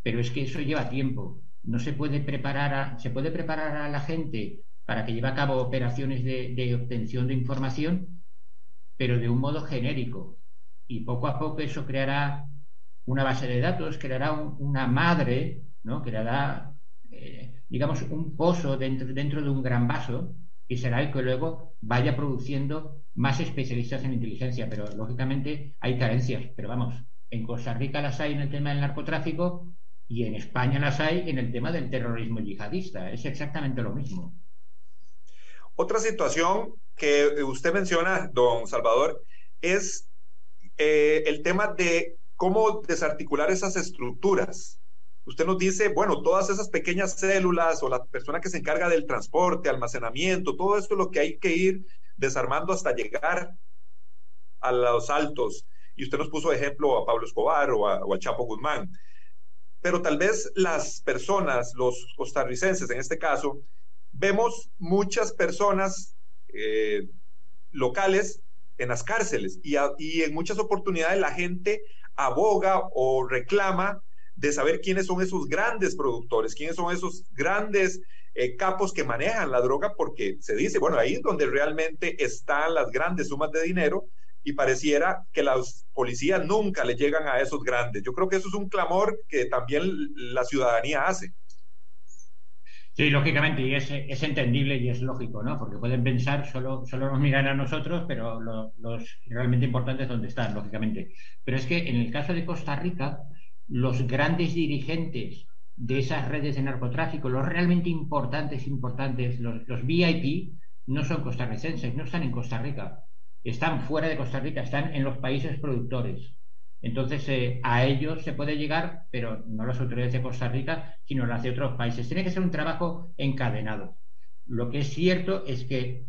Speaker 3: pero es que eso lleva tiempo no se puede preparar a, se puede preparar a la gente para que lleve a cabo operaciones de, obtención de información, pero de un modo genérico. Y poco a poco eso creará una base de datos, creará una madre, ¿no? creará, eh, digamos, un pozo dentro, dentro de un gran vaso y será el que luego vaya produciendo más especialistas en inteligencia. Pero lógicamente hay carencias. Pero vamos, en Costa Rica las hay en el tema del narcotráfico y en España las hay en el tema del terrorismo yihadista. Es exactamente lo mismo.
Speaker 1: Otra situación que usted menciona, don Salvador, es eh, el tema de cómo desarticular esas estructuras. Usted nos dice, bueno, todas esas pequeñas células o la persona que se encarga del transporte, almacenamiento, todo esto es lo que hay que ir desarmando hasta llegar a los altos. Y usted nos puso ejemplo a Pablo Escobar o, a, o Chapo Guzmán pero tal vez las personas, los costarricenses en este caso, vemos muchas personas eh, locales en las cárceles y, en muchas oportunidades la gente aboga o reclama de saber quiénes son esos grandes productores, quiénes son esos grandes eh, capos que manejan la droga, porque se dice, bueno, ahí es donde realmente están las grandes sumas de dinero y pareciera que las policías nunca le llegan a esos grandes. Yo creo que eso es un clamor que también la ciudadanía hace.
Speaker 3: Sí, lógicamente, y es, es entendible y es lógico, ¿no? Porque pueden pensar, solo, solo nos miran a nosotros, pero los realmente importantes dónde están, lógicamente. Pero es que en el caso de Costa Rica, los grandes dirigentes de esas redes de narcotráfico, los realmente importantes, importantes, los VIP, no son costarricenses, no están en Costa Rica están fuera de Costa Rica, están en los países productores. Entonces, eh, a ellos se puede llegar, pero no las autoridades de Costa Rica, sino las de otros países. Tiene que ser un trabajo encadenado. Lo que es cierto es que,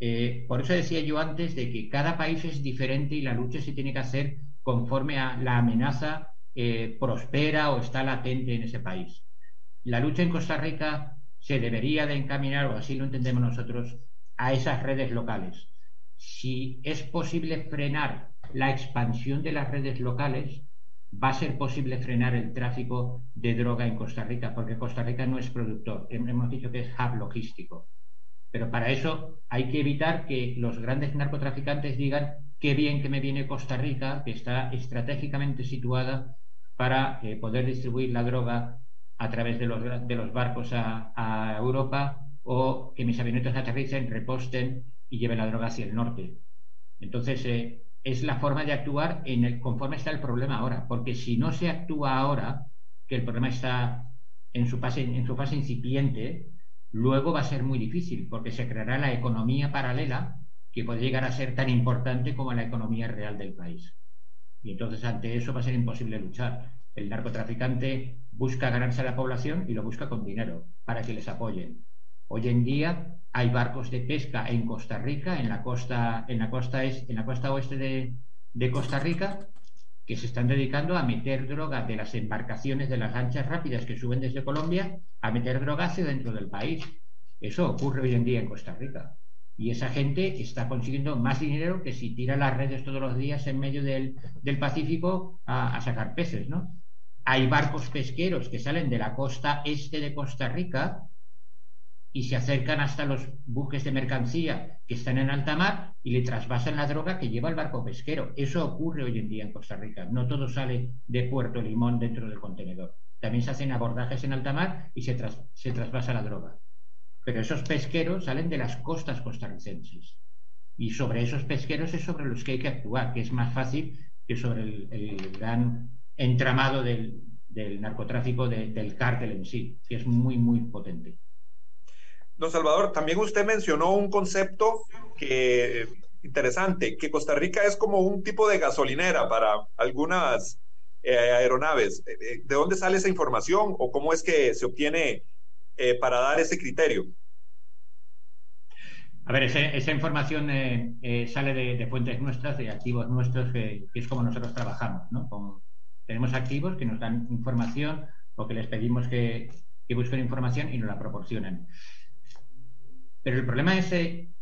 Speaker 3: eh, por eso decía yo antes, de que cada país es diferente y la lucha se tiene que hacer conforme a la amenaza eh, prospera o está latente en ese país. La lucha en Costa Rica se debería de encaminar, o así lo entendemos nosotros, a esas redes locales si es posible frenar la expansión de las redes locales va a ser posible frenar el tráfico de droga en Costa Rica, porque Costa Rica no es productor, hemos dicho que es hub logístico. Pero para eso hay que evitar que los grandes narcotraficantes digan qué bien que me viene Costa Rica, que está estratégicamente situada para eh, poder distribuir la droga a través de los, barcos a, Europa o que mis avionetas aterricen, reposten y lleven la droga hacia el norte. Entonces, eh, es la forma de actuar en el, conforme está el problema ahora, porque si no se actúa ahora, que el problema está en su fase, en su fase incipiente, luego va a ser muy difícil, porque se creará la economía paralela que puede llegar a ser tan importante como la economía real del país. Y entonces ante eso va a ser imposible luchar. El narcotraficante busca ganarse a la población y lo busca con dinero para que les apoyen. Hoy en día hay barcos de pesca en Costa Rica, en la costa, en la costa, es, en la costa oeste de, Costa Rica, que se están dedicando a meter droga de las embarcaciones de las lanchas rápidas que suben desde Colombia, a meter droga hacia dentro del país. Eso ocurre hoy en día en Costa Rica. Y esa gente está consiguiendo más dinero que si tira las redes todos los días en medio del, del Pacífico a, a, sacar peces, ¿no? Hay barcos pesqueros que salen de la costa este de Costa Rica y se acercan hasta los buques de mercancía que están en alta mar y le trasvasan la droga que lleva el barco pesquero. Eso ocurre hoy en día en Costa Rica. No todo sale de Puerto Limón dentro del contenedor. También se hacen abordajes en alta mar y se, se trasvasa la droga. Pero esos pesqueros salen de las costas costarricenses. Y sobre esos pesqueros es sobre los que hay que actuar, que es más fácil que sobre el, gran entramado del, narcotráfico del cártel en sí, que es muy, muy potente.
Speaker 1: Don Salvador, también usted mencionó un concepto que interesante, que Costa Rica es como un tipo de gasolinera para algunas eh, aeronaves. Eh, eh, ¿De dónde sale esa información o cómo es que se obtiene para dar ese criterio?
Speaker 3: A ver, esa información sale de, fuentes nuestras, de activos nuestros, que es como nosotros trabajamos. ¿no? tenemos activos que nos dan información o que les pedimos que, busquen información y nos la proporcionan. Pero el problema es,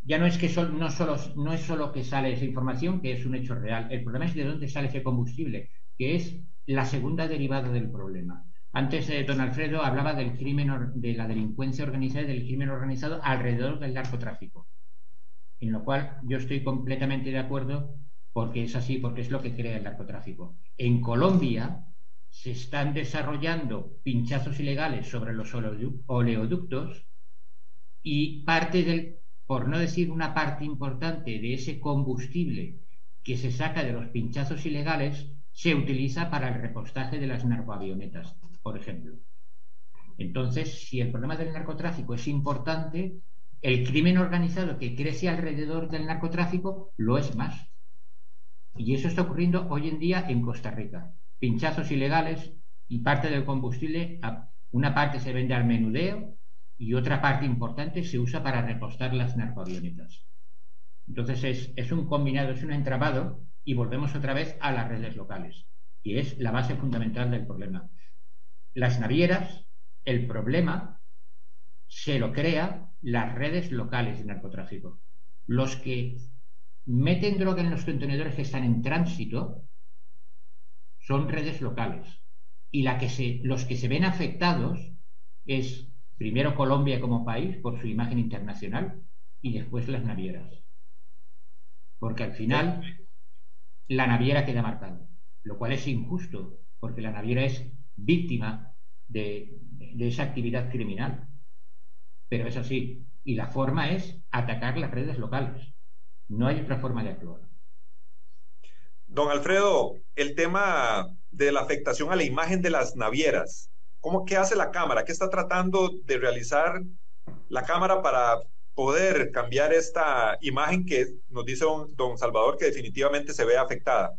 Speaker 3: ya no es que no, solo, no es solo que sale esa información, que es un hecho real. El problema es de dónde sale ese combustible, que es la segunda derivada del problema. Antes eh, don Alfredo hablaba del crimen, de la delincuencia organizada y del crimen organizado alrededor del narcotráfico, en lo cual yo estoy completamente de acuerdo porque es así, porque es lo que crea el narcotráfico. En Colombia se están desarrollando pinchazos ilegales sobre los oleoductos y parte del, por no decir una parte importante de ese combustible que se saca de los pinchazos ilegales, se utiliza para el repostaje de las narcoavionetas por ejemplo. Entonces, si el problema del narcotráfico es importante, el crimen organizado que crece alrededor del narcotráfico lo es más. Y eso está ocurriendo hoy en día en Costa Rica. Pinchazos ilegales y parte del combustible, una parte se vende al menudeo y otra parte importante se usa para repostar las narcoavionetas. Entonces es, es un combinado, es un entramado y volvemos otra vez a las redes locales, que es la base fundamental del problema. Las navieras, el problema se lo crea las redes locales de narcotráfico. Los que meten droga en los contenedores que están en tránsito son redes locales. Y la que se, los que se ven afectados es primero Colombia como país por su imagen internacional y después las navieras. Porque al final la naviera queda marcada, lo cual es injusto, porque la naviera es víctima de, esa actividad criminal. Pero es así. Y la forma es atacar las redes locales. No hay otra forma de actuar.
Speaker 1: Don Alfredo, el tema de la afectación a la imagen de las navieras, ¿cómo, ¿qué hace la Cámara? ¿Qué está tratando de realizar la Cámara para poder cambiar esta imagen que nos dice don Salvador que definitivamente se ve afectada?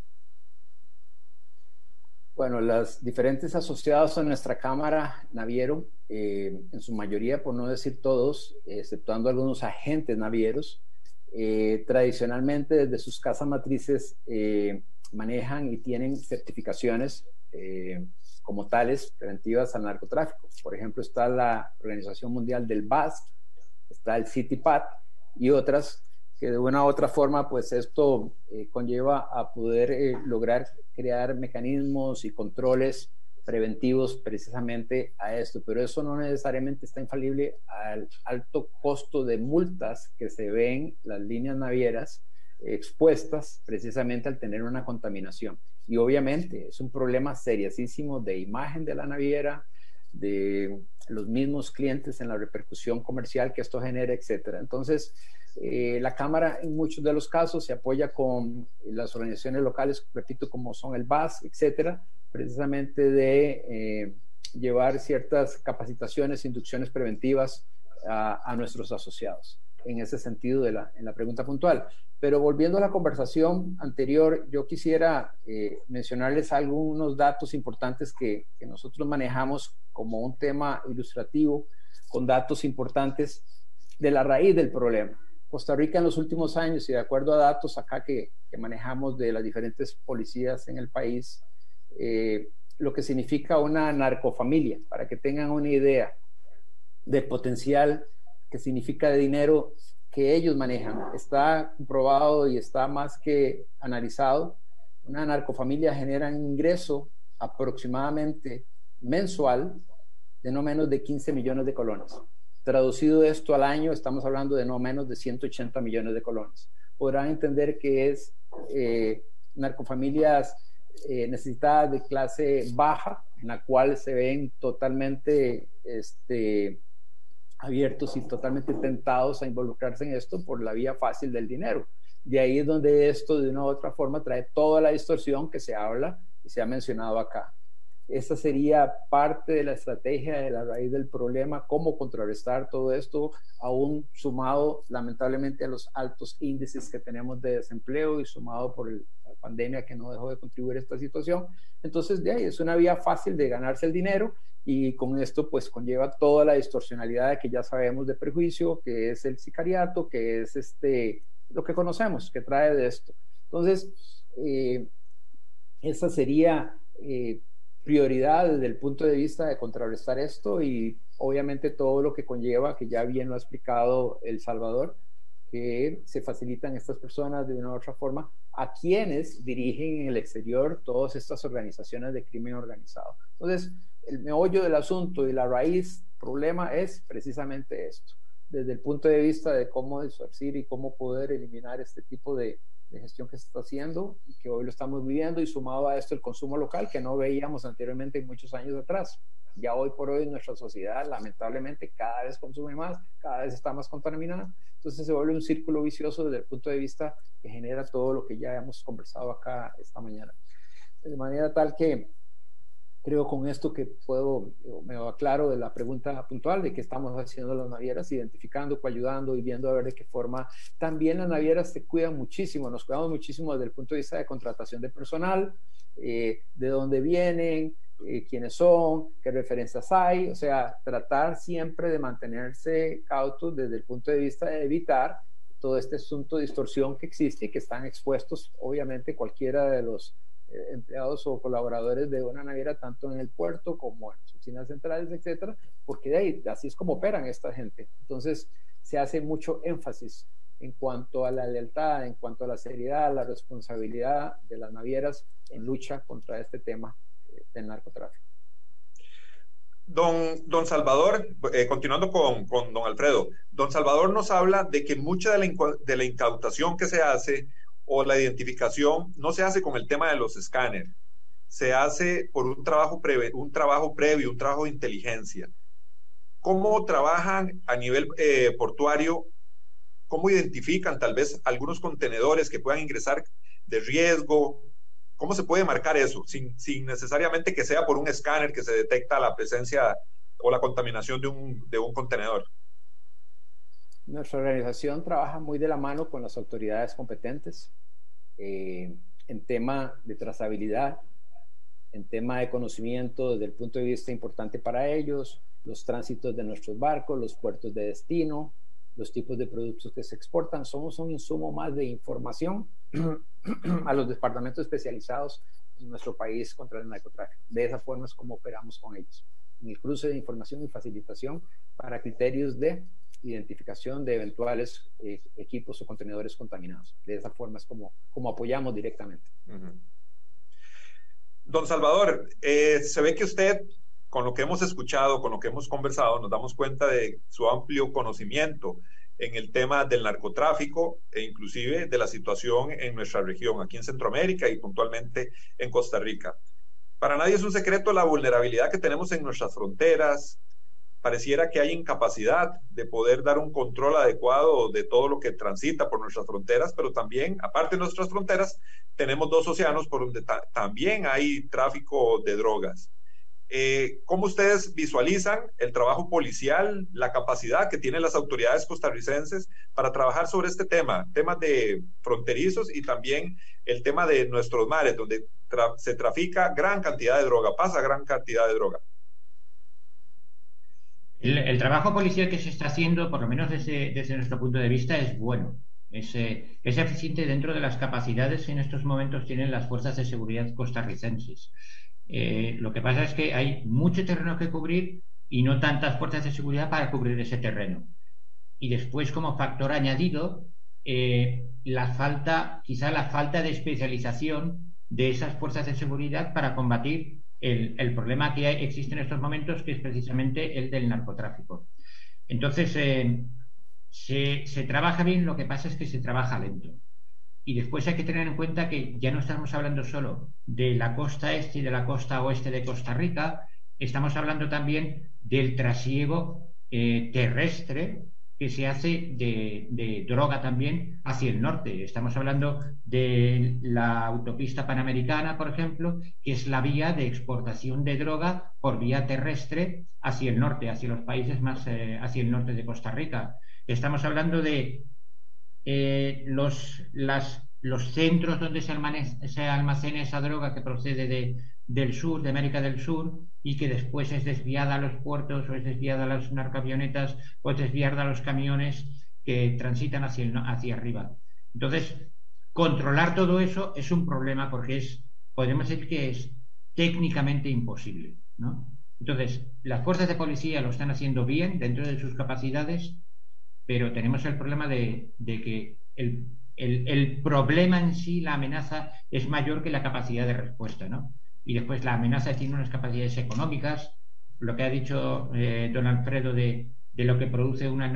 Speaker 2: Bueno, las diferentes asociados a nuestra Cámara Naviero, eh, en su mayoría, por no decir todos, exceptuando algunos agentes navieros, eh, tradicionalmente desde sus casas matrices eh, manejan y tienen certificaciones como tales preventivas al narcotráfico. Por ejemplo, está la Organización Mundial del BAS, está el CITIPAT y otras que de una u otra forma, pues esto eh, conlleva a poder eh, lograr crear mecanismos y controles preventivos precisamente a esto, pero eso no necesariamente está infalible al alto costo de multas que se ven las líneas navieras expuestas precisamente al tener una contaminación. Y obviamente es un problema seriosísimo de imagen de la naviera, de los mismos clientes en la repercusión comercial que esto genera, etcétera. Entonces, eh, la Cámara en muchos de los casos se apoya con las organizaciones locales, repito, como son el BAS, etcétera, precisamente de eh, llevar ciertas capacitaciones, inducciones preventivas a, nuestros asociados en ese sentido de la, en la pregunta puntual. Pero volviendo a la conversación anterior, yo quisiera eh, mencionarles algunos datos importantes que, nosotros manejamos como un tema ilustrativo, con datos importantes de la raíz del problema. Costa Rica en los últimos años, y de acuerdo a datos acá que, que manejamos de las diferentes policías en el país, eh, lo que significa una narcofamilia, para que tengan una idea del potencial que significa de dinero que ellos manejan. Está comprobado y está más que analizado. Una narcofamilia genera un ingreso aproximadamente mensual de no menos de 15 millones de colones. Traducido esto al año, estamos hablando de no menos de 180 millones de colones. Podrán entender que es eh, narcofamilias eh, necesitadas de clase baja, en la cual se ven totalmente este, abiertos y totalmente tentados a involucrarse en esto por la vía fácil del dinero. De ahí es donde esto de una u otra forma trae toda la distorsión que se habla y se ha mencionado acá. Esa sería parte de la estrategia de la raíz del problema, cómo contrarrestar todo esto, aún sumado lamentablemente a los altos índices que tenemos de desempleo y sumado por la pandemia que no dejó de contribuir a esta situación. Entonces, de ahí es una vía fácil de ganarse el dinero y con esto pues conlleva toda la distorsionalidad que ya sabemos de prejuicio, que es el sicariato, que es este, lo que conocemos, que trae de esto. Entonces, eh, esa sería... Eh, prioridad desde el punto de vista de contrarrestar esto y obviamente todo lo que conlleva, que ya bien lo ha explicado El Salvador, que se facilitan estas personas de una u otra forma a quienes dirigen en el exterior todas estas organizaciones de crimen organizado. Entonces, el meollo del asunto y la raíz problema es precisamente esto, desde el punto de vista de cómo disuadir y cómo poder eliminar este tipo de, de gestión que se está haciendo y que hoy lo estamos viviendo y sumado a esto el consumo local que no veíamos anteriormente en muchos años atrás. Ya hoy por hoy nuestra sociedad lamentablemente cada vez consume más, cada vez está más contaminada, entonces se vuelve un círculo vicioso desde el punto de vista que genera todo lo que ya hemos conversado acá esta mañana. De manera tal que creo con esto que puedo, me aclaro de la pregunta puntual de qué estamos haciendo las navieras, identificando, ayudando y viendo a ver de qué forma. También las navieras se cuidan muchísimo, nos cuidamos muchísimo desde el punto de vista de contratación de personal, eh, de dónde vienen, eh, quiénes son, qué referencias hay, o sea, tratar siempre de mantenerse cautos desde el punto de vista de evitar todo este asunto de distorsión que existe y que están expuestos, obviamente, cualquiera de los empleados o colaboradores de una naviera, tanto en el puerto como en las oficinas centrales, etcétera, porque de ahí, así es como operan esta gente. Entonces, se hace mucho énfasis en cuanto a la lealtad, en cuanto a la seriedad, la responsabilidad de las navieras en lucha contra este tema eh, del narcotráfico.
Speaker 1: Don, don Salvador, eh, continuando con, con, don Alfredo, don Salvador nos habla de que mucha de la, de la incautación que se hace o la identificación no se hace con el tema de los escáneres, se hace por un trabajo, un trabajo previo, un trabajo de inteligencia. ¿Cómo trabajan a nivel eh, portuario? ¿Cómo identifican tal vez algunos contenedores que puedan ingresar de riesgo? ¿Cómo se puede marcar eso sin, necesariamente que sea por un escáner que se detecta la presencia o la contaminación de un contenedor?
Speaker 2: Nuestra organización trabaja muy de la mano con las autoridades competentes eh, en tema de trazabilidad, en tema de conocimiento desde el punto de vista importante para ellos, los tránsitos de nuestros barcos, los puertos de destino, los tipos de productos que se exportan. Somos un insumo más de información a los departamentos especializados en nuestro país contra el narcotráfico. De esa forma es como operamos con ellos, en el cruce de información y facilitación para criterios de identificación de eventuales eh, equipos o contenedores contaminados. De esa forma es como, como apoyamos directamente.
Speaker 1: Don Salvador, eh, se ve que usted, con lo que hemos escuchado, con lo que hemos conversado, nos damos cuenta de su amplio conocimiento en el tema del narcotráfico e inclusive de la situación en nuestra región, aquí en Centroamérica y puntualmente en Costa Rica. Para nadie es un secreto la vulnerabilidad que tenemos en nuestras fronteras. Pareciera que hay incapacidad de poder dar un control adecuado de todo lo que transita por nuestras fronteras, pero también, aparte de nuestras fronteras, tenemos dos océanos por donde también hay tráfico de drogas. Eh, ¿Cómo ustedes visualizan el trabajo policial, la capacidad que tienen las autoridades costarricenses para trabajar sobre este tema, temas de fronterizos y también el tema de nuestros mares, donde se trafica gran cantidad de droga, pasa gran cantidad de droga?
Speaker 3: El, trabajo policial que se está haciendo, por lo menos desde, nuestro punto de vista, es bueno. Es, eh, es, eficiente dentro de las capacidades que en estos momentos tienen las fuerzas de seguridad costarricenses. Eh, lo que pasa es que hay mucho terreno que cubrir y no tantas fuerzas de seguridad para cubrir ese terreno. Y después, como factor añadido, eh, la falta, quizá la falta de especialización de esas fuerzas de seguridad para combatir el, problema que existe en estos momentos, que es precisamente el del narcotráfico. Entonces, eh, se, se trabaja bien, lo que pasa es que se trabaja lento. Y después hay que tener en cuenta que ya no estamos hablando solo de la costa este y de la costa oeste de Costa Rica, estamos hablando también del trasiego eh, terrestre que se hace de, droga también hacia el norte. Estamos hablando de la autopista panamericana, por ejemplo, que es la vía de exportación de droga por vía terrestre hacia el norte, hacia los países más eh, hacia el norte de Costa Rica. Estamos hablando de eh, los, los centros donde se almacena, esa droga que procede de, del sur, de América del Sur, y que después es desviada a los puertos o es desviada a las narcavionetas o es desviada a los camiones que transitan hacia, hacia arriba. Entonces, controlar todo eso es un problema porque es, podemos decir que es técnicamente imposible. ¿no? Entonces, las fuerzas de policía lo están haciendo bien dentro de sus capacidades, pero tenemos el problema de, que el, problema en sí, la amenaza, es mayor que la capacidad de respuesta, ¿no? Y después la amenaza tiene unas capacidades económicas, lo que ha dicho eh, don Alfredo de, lo que produce una,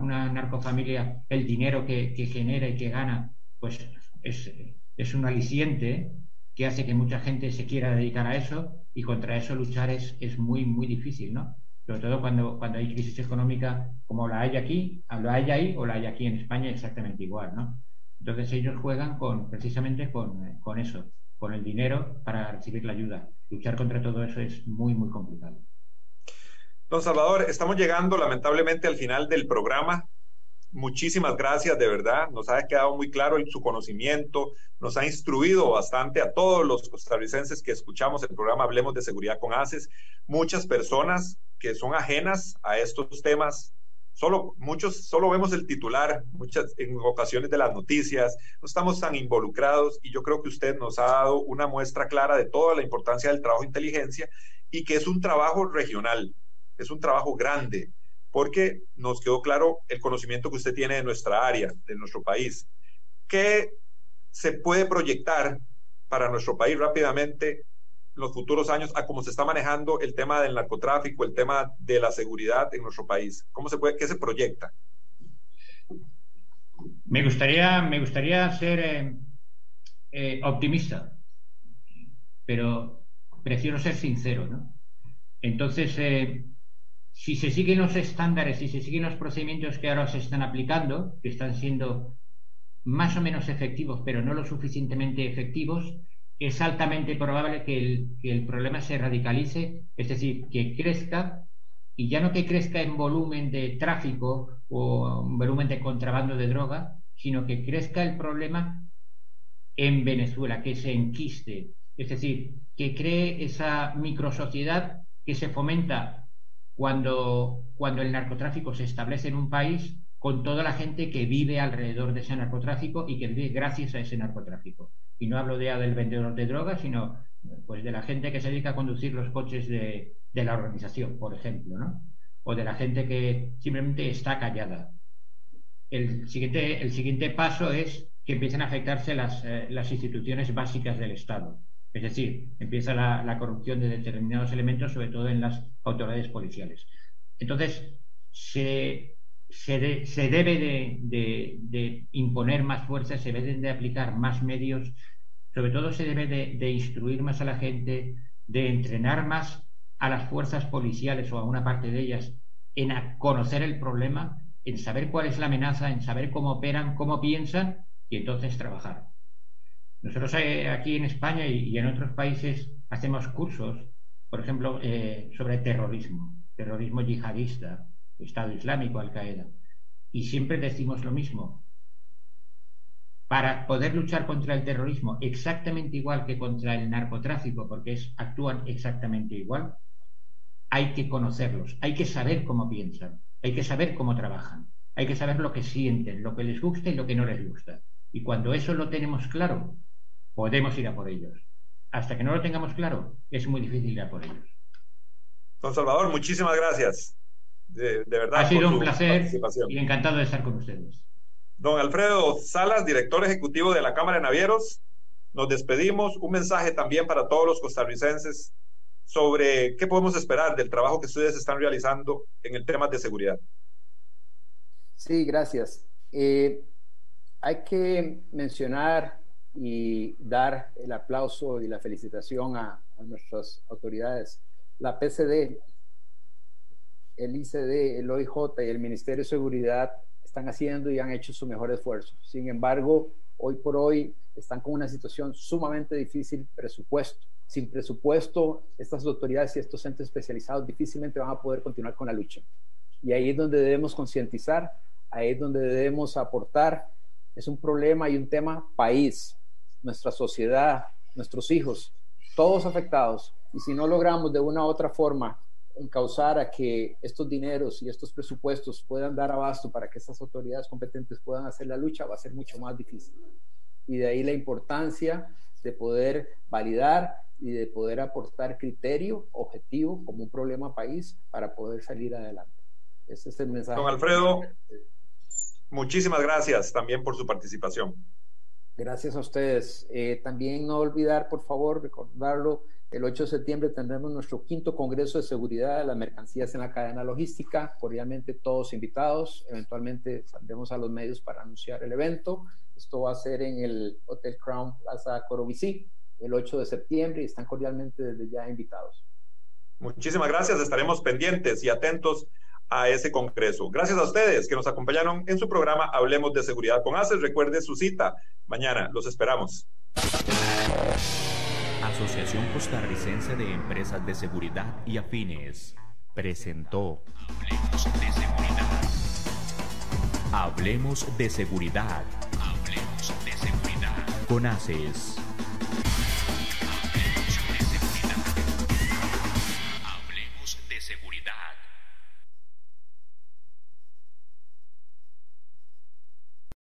Speaker 3: una narcofamilia, el dinero que, genera y que gana, pues es, es un aliciente que hace que mucha gente se quiera dedicar a eso y contra eso luchar es, es muy, muy difícil, ¿no? sobre todo cuando, cuando hay crisis económica como la hay aquí, la hay ahí o la hay aquí en España exactamente igual, ¿no? Entonces ellos juegan con, precisamente con, eso, con el dinero para recibir la ayuda. Luchar contra todo eso es muy, muy complicado.
Speaker 1: Don Salvador, estamos llegando lamentablemente al final del programa. Muchísimas gracias, de verdad. Nos ha quedado muy claro en su conocimiento, nos ha instruido bastante a todos los costarricenses que escuchamos el programa Hablemos de Seguridad con ACES. Muchas personas que son ajenas a estos temas. Solo, muchos, solo vemos el titular, muchas, en ocasiones de las noticias, no estamos tan involucrados y yo creo que usted nos ha dado una muestra clara de toda la importancia del trabajo de inteligencia y que es un trabajo regional, es un trabajo grande, porque nos quedó claro el conocimiento que usted tiene de nuestra área, de nuestro país. ¿Qué se puede proyectar para nuestro país rápidamente los futuros años a cómo se está manejando el tema del narcotráfico, el tema de la seguridad en nuestro país? ¿Cómo se puede, qué se proyecta?
Speaker 3: Me gustaría, me gustaría ser eh, eh, optimista, pero prefiero ser sincero, ¿no? Entonces, eh, si se siguen los estándares, si se siguen los procedimientos que ahora se están aplicando, que están siendo más o menos efectivos, pero no lo suficientemente efectivos, es altamente probable que el, problema se radicalice, es decir, que crezca, y ya no que crezca en volumen de tráfico o en volumen de contrabando de droga, sino que crezca el problema en Venezuela, que se enquiste, es decir, que cree esa microsociedad que se fomenta cuando, cuando el narcotráfico se establece en un país con toda la gente que vive alrededor de ese narcotráfico y que vive gracias a ese narcotráfico. Y no hablo ya del vendedor de drogas, sino pues de la gente que se dedica a conducir los coches de, la organización, por ejemplo, ¿no? o de la gente que simplemente está callada. El siguiente, el siguiente paso es que empiecen a afectarse las, eh, las instituciones básicas del Estado. Es decir, empieza la, corrupción de determinados elementos, sobre todo en las autoridades policiales. Entonces, se, se, debe de, imponer más fuerza, se deben de aplicar más medios, sobre todo se debe de, instruir más a la gente, de entrenar más a las fuerzas policiales o a una parte de ellas en conocer el problema, en saber cuál es la amenaza, en saber cómo operan, cómo piensan y entonces trabajar. Nosotros eh, aquí en España y, en otros países hacemos cursos, por ejemplo, eh, sobre terrorismo, terrorismo yihadista, Estado Islámico, Al Qaeda. Y siempre decimos lo mismo. Para poder luchar contra el terrorismo exactamente igual que contra el narcotráfico, porque actúan exactamente igual, hay que conocerlos, hay que saber cómo piensan, hay que saber cómo trabajan, hay que saber lo que sienten, lo que les gusta y lo que no les gusta. Y cuando eso lo tenemos claro, podemos ir a por ellos. Hasta que no lo tengamos claro, es muy difícil ir a por ellos.
Speaker 1: Don Salvador, muchísimas gracias. De, verdad.
Speaker 3: Ha sido un placer y encantado de estar con ustedes.
Speaker 1: Don Alfredo Salas, director ejecutivo de la Cámara de Navieros, nos despedimos. Un mensaje también para todos los costarricenses sobre qué podemos esperar del trabajo que ustedes están realizando en el tema de seguridad.
Speaker 2: Sí, gracias. Eh, hay que mencionar y dar el aplauso y la felicitación a, nuestras autoridades. La PCD, el ICD, el OIJ y el Ministerio de Seguridad están haciendo y han hecho su mejor esfuerzo. Sin embargo, hoy por hoy están con una situación sumamente difícil, presupuesto. Sin presupuesto, estas autoridades y estos entes especializados difícilmente van a poder continuar con la lucha. Y ahí es donde debemos concientizar, ahí es donde debemos aportar. Es un problema y un tema país, nuestra sociedad, nuestros hijos, todos afectados. Y si no logramos de una u otra forma encauzar a que estos dineros y estos presupuestos puedan dar abasto para que estas autoridades competentes puedan hacer la lucha, va a ser mucho más difícil. Y de ahí la importancia de poder validar y de poder aportar criterio objetivo como un problema país para poder salir adelante. Ese es el mensaje.
Speaker 1: Don Alfredo, muchísimas gracias también por su participación.
Speaker 2: Gracias a ustedes. Eh, también no olvidar, por favor, recordarlo, el 8 de septiembre tendremos nuestro quinto Congreso de Seguridad de las Mercancías en la Cadena Logística. Cordialmente todos invitados. Eventualmente saldremos a los medios para anunciar el evento. Esto va a ser en el Hotel Crown Plaza Corovicí el 8 de septiembre están cordialmente desde ya invitados.
Speaker 1: Muchísimas gracias. Estaremos pendientes y atentos a ese congreso. Gracias a ustedes que nos acompañaron en su programa Hablemos de Seguridad con ACES. Recuerde su cita mañana. Los esperamos.
Speaker 6: Asociación Costarricense de Empresas de Seguridad y Afines presentó Hablemos de Seguridad. Hablemos de Seguridad. Hablemos de Seguridad. Con ACES.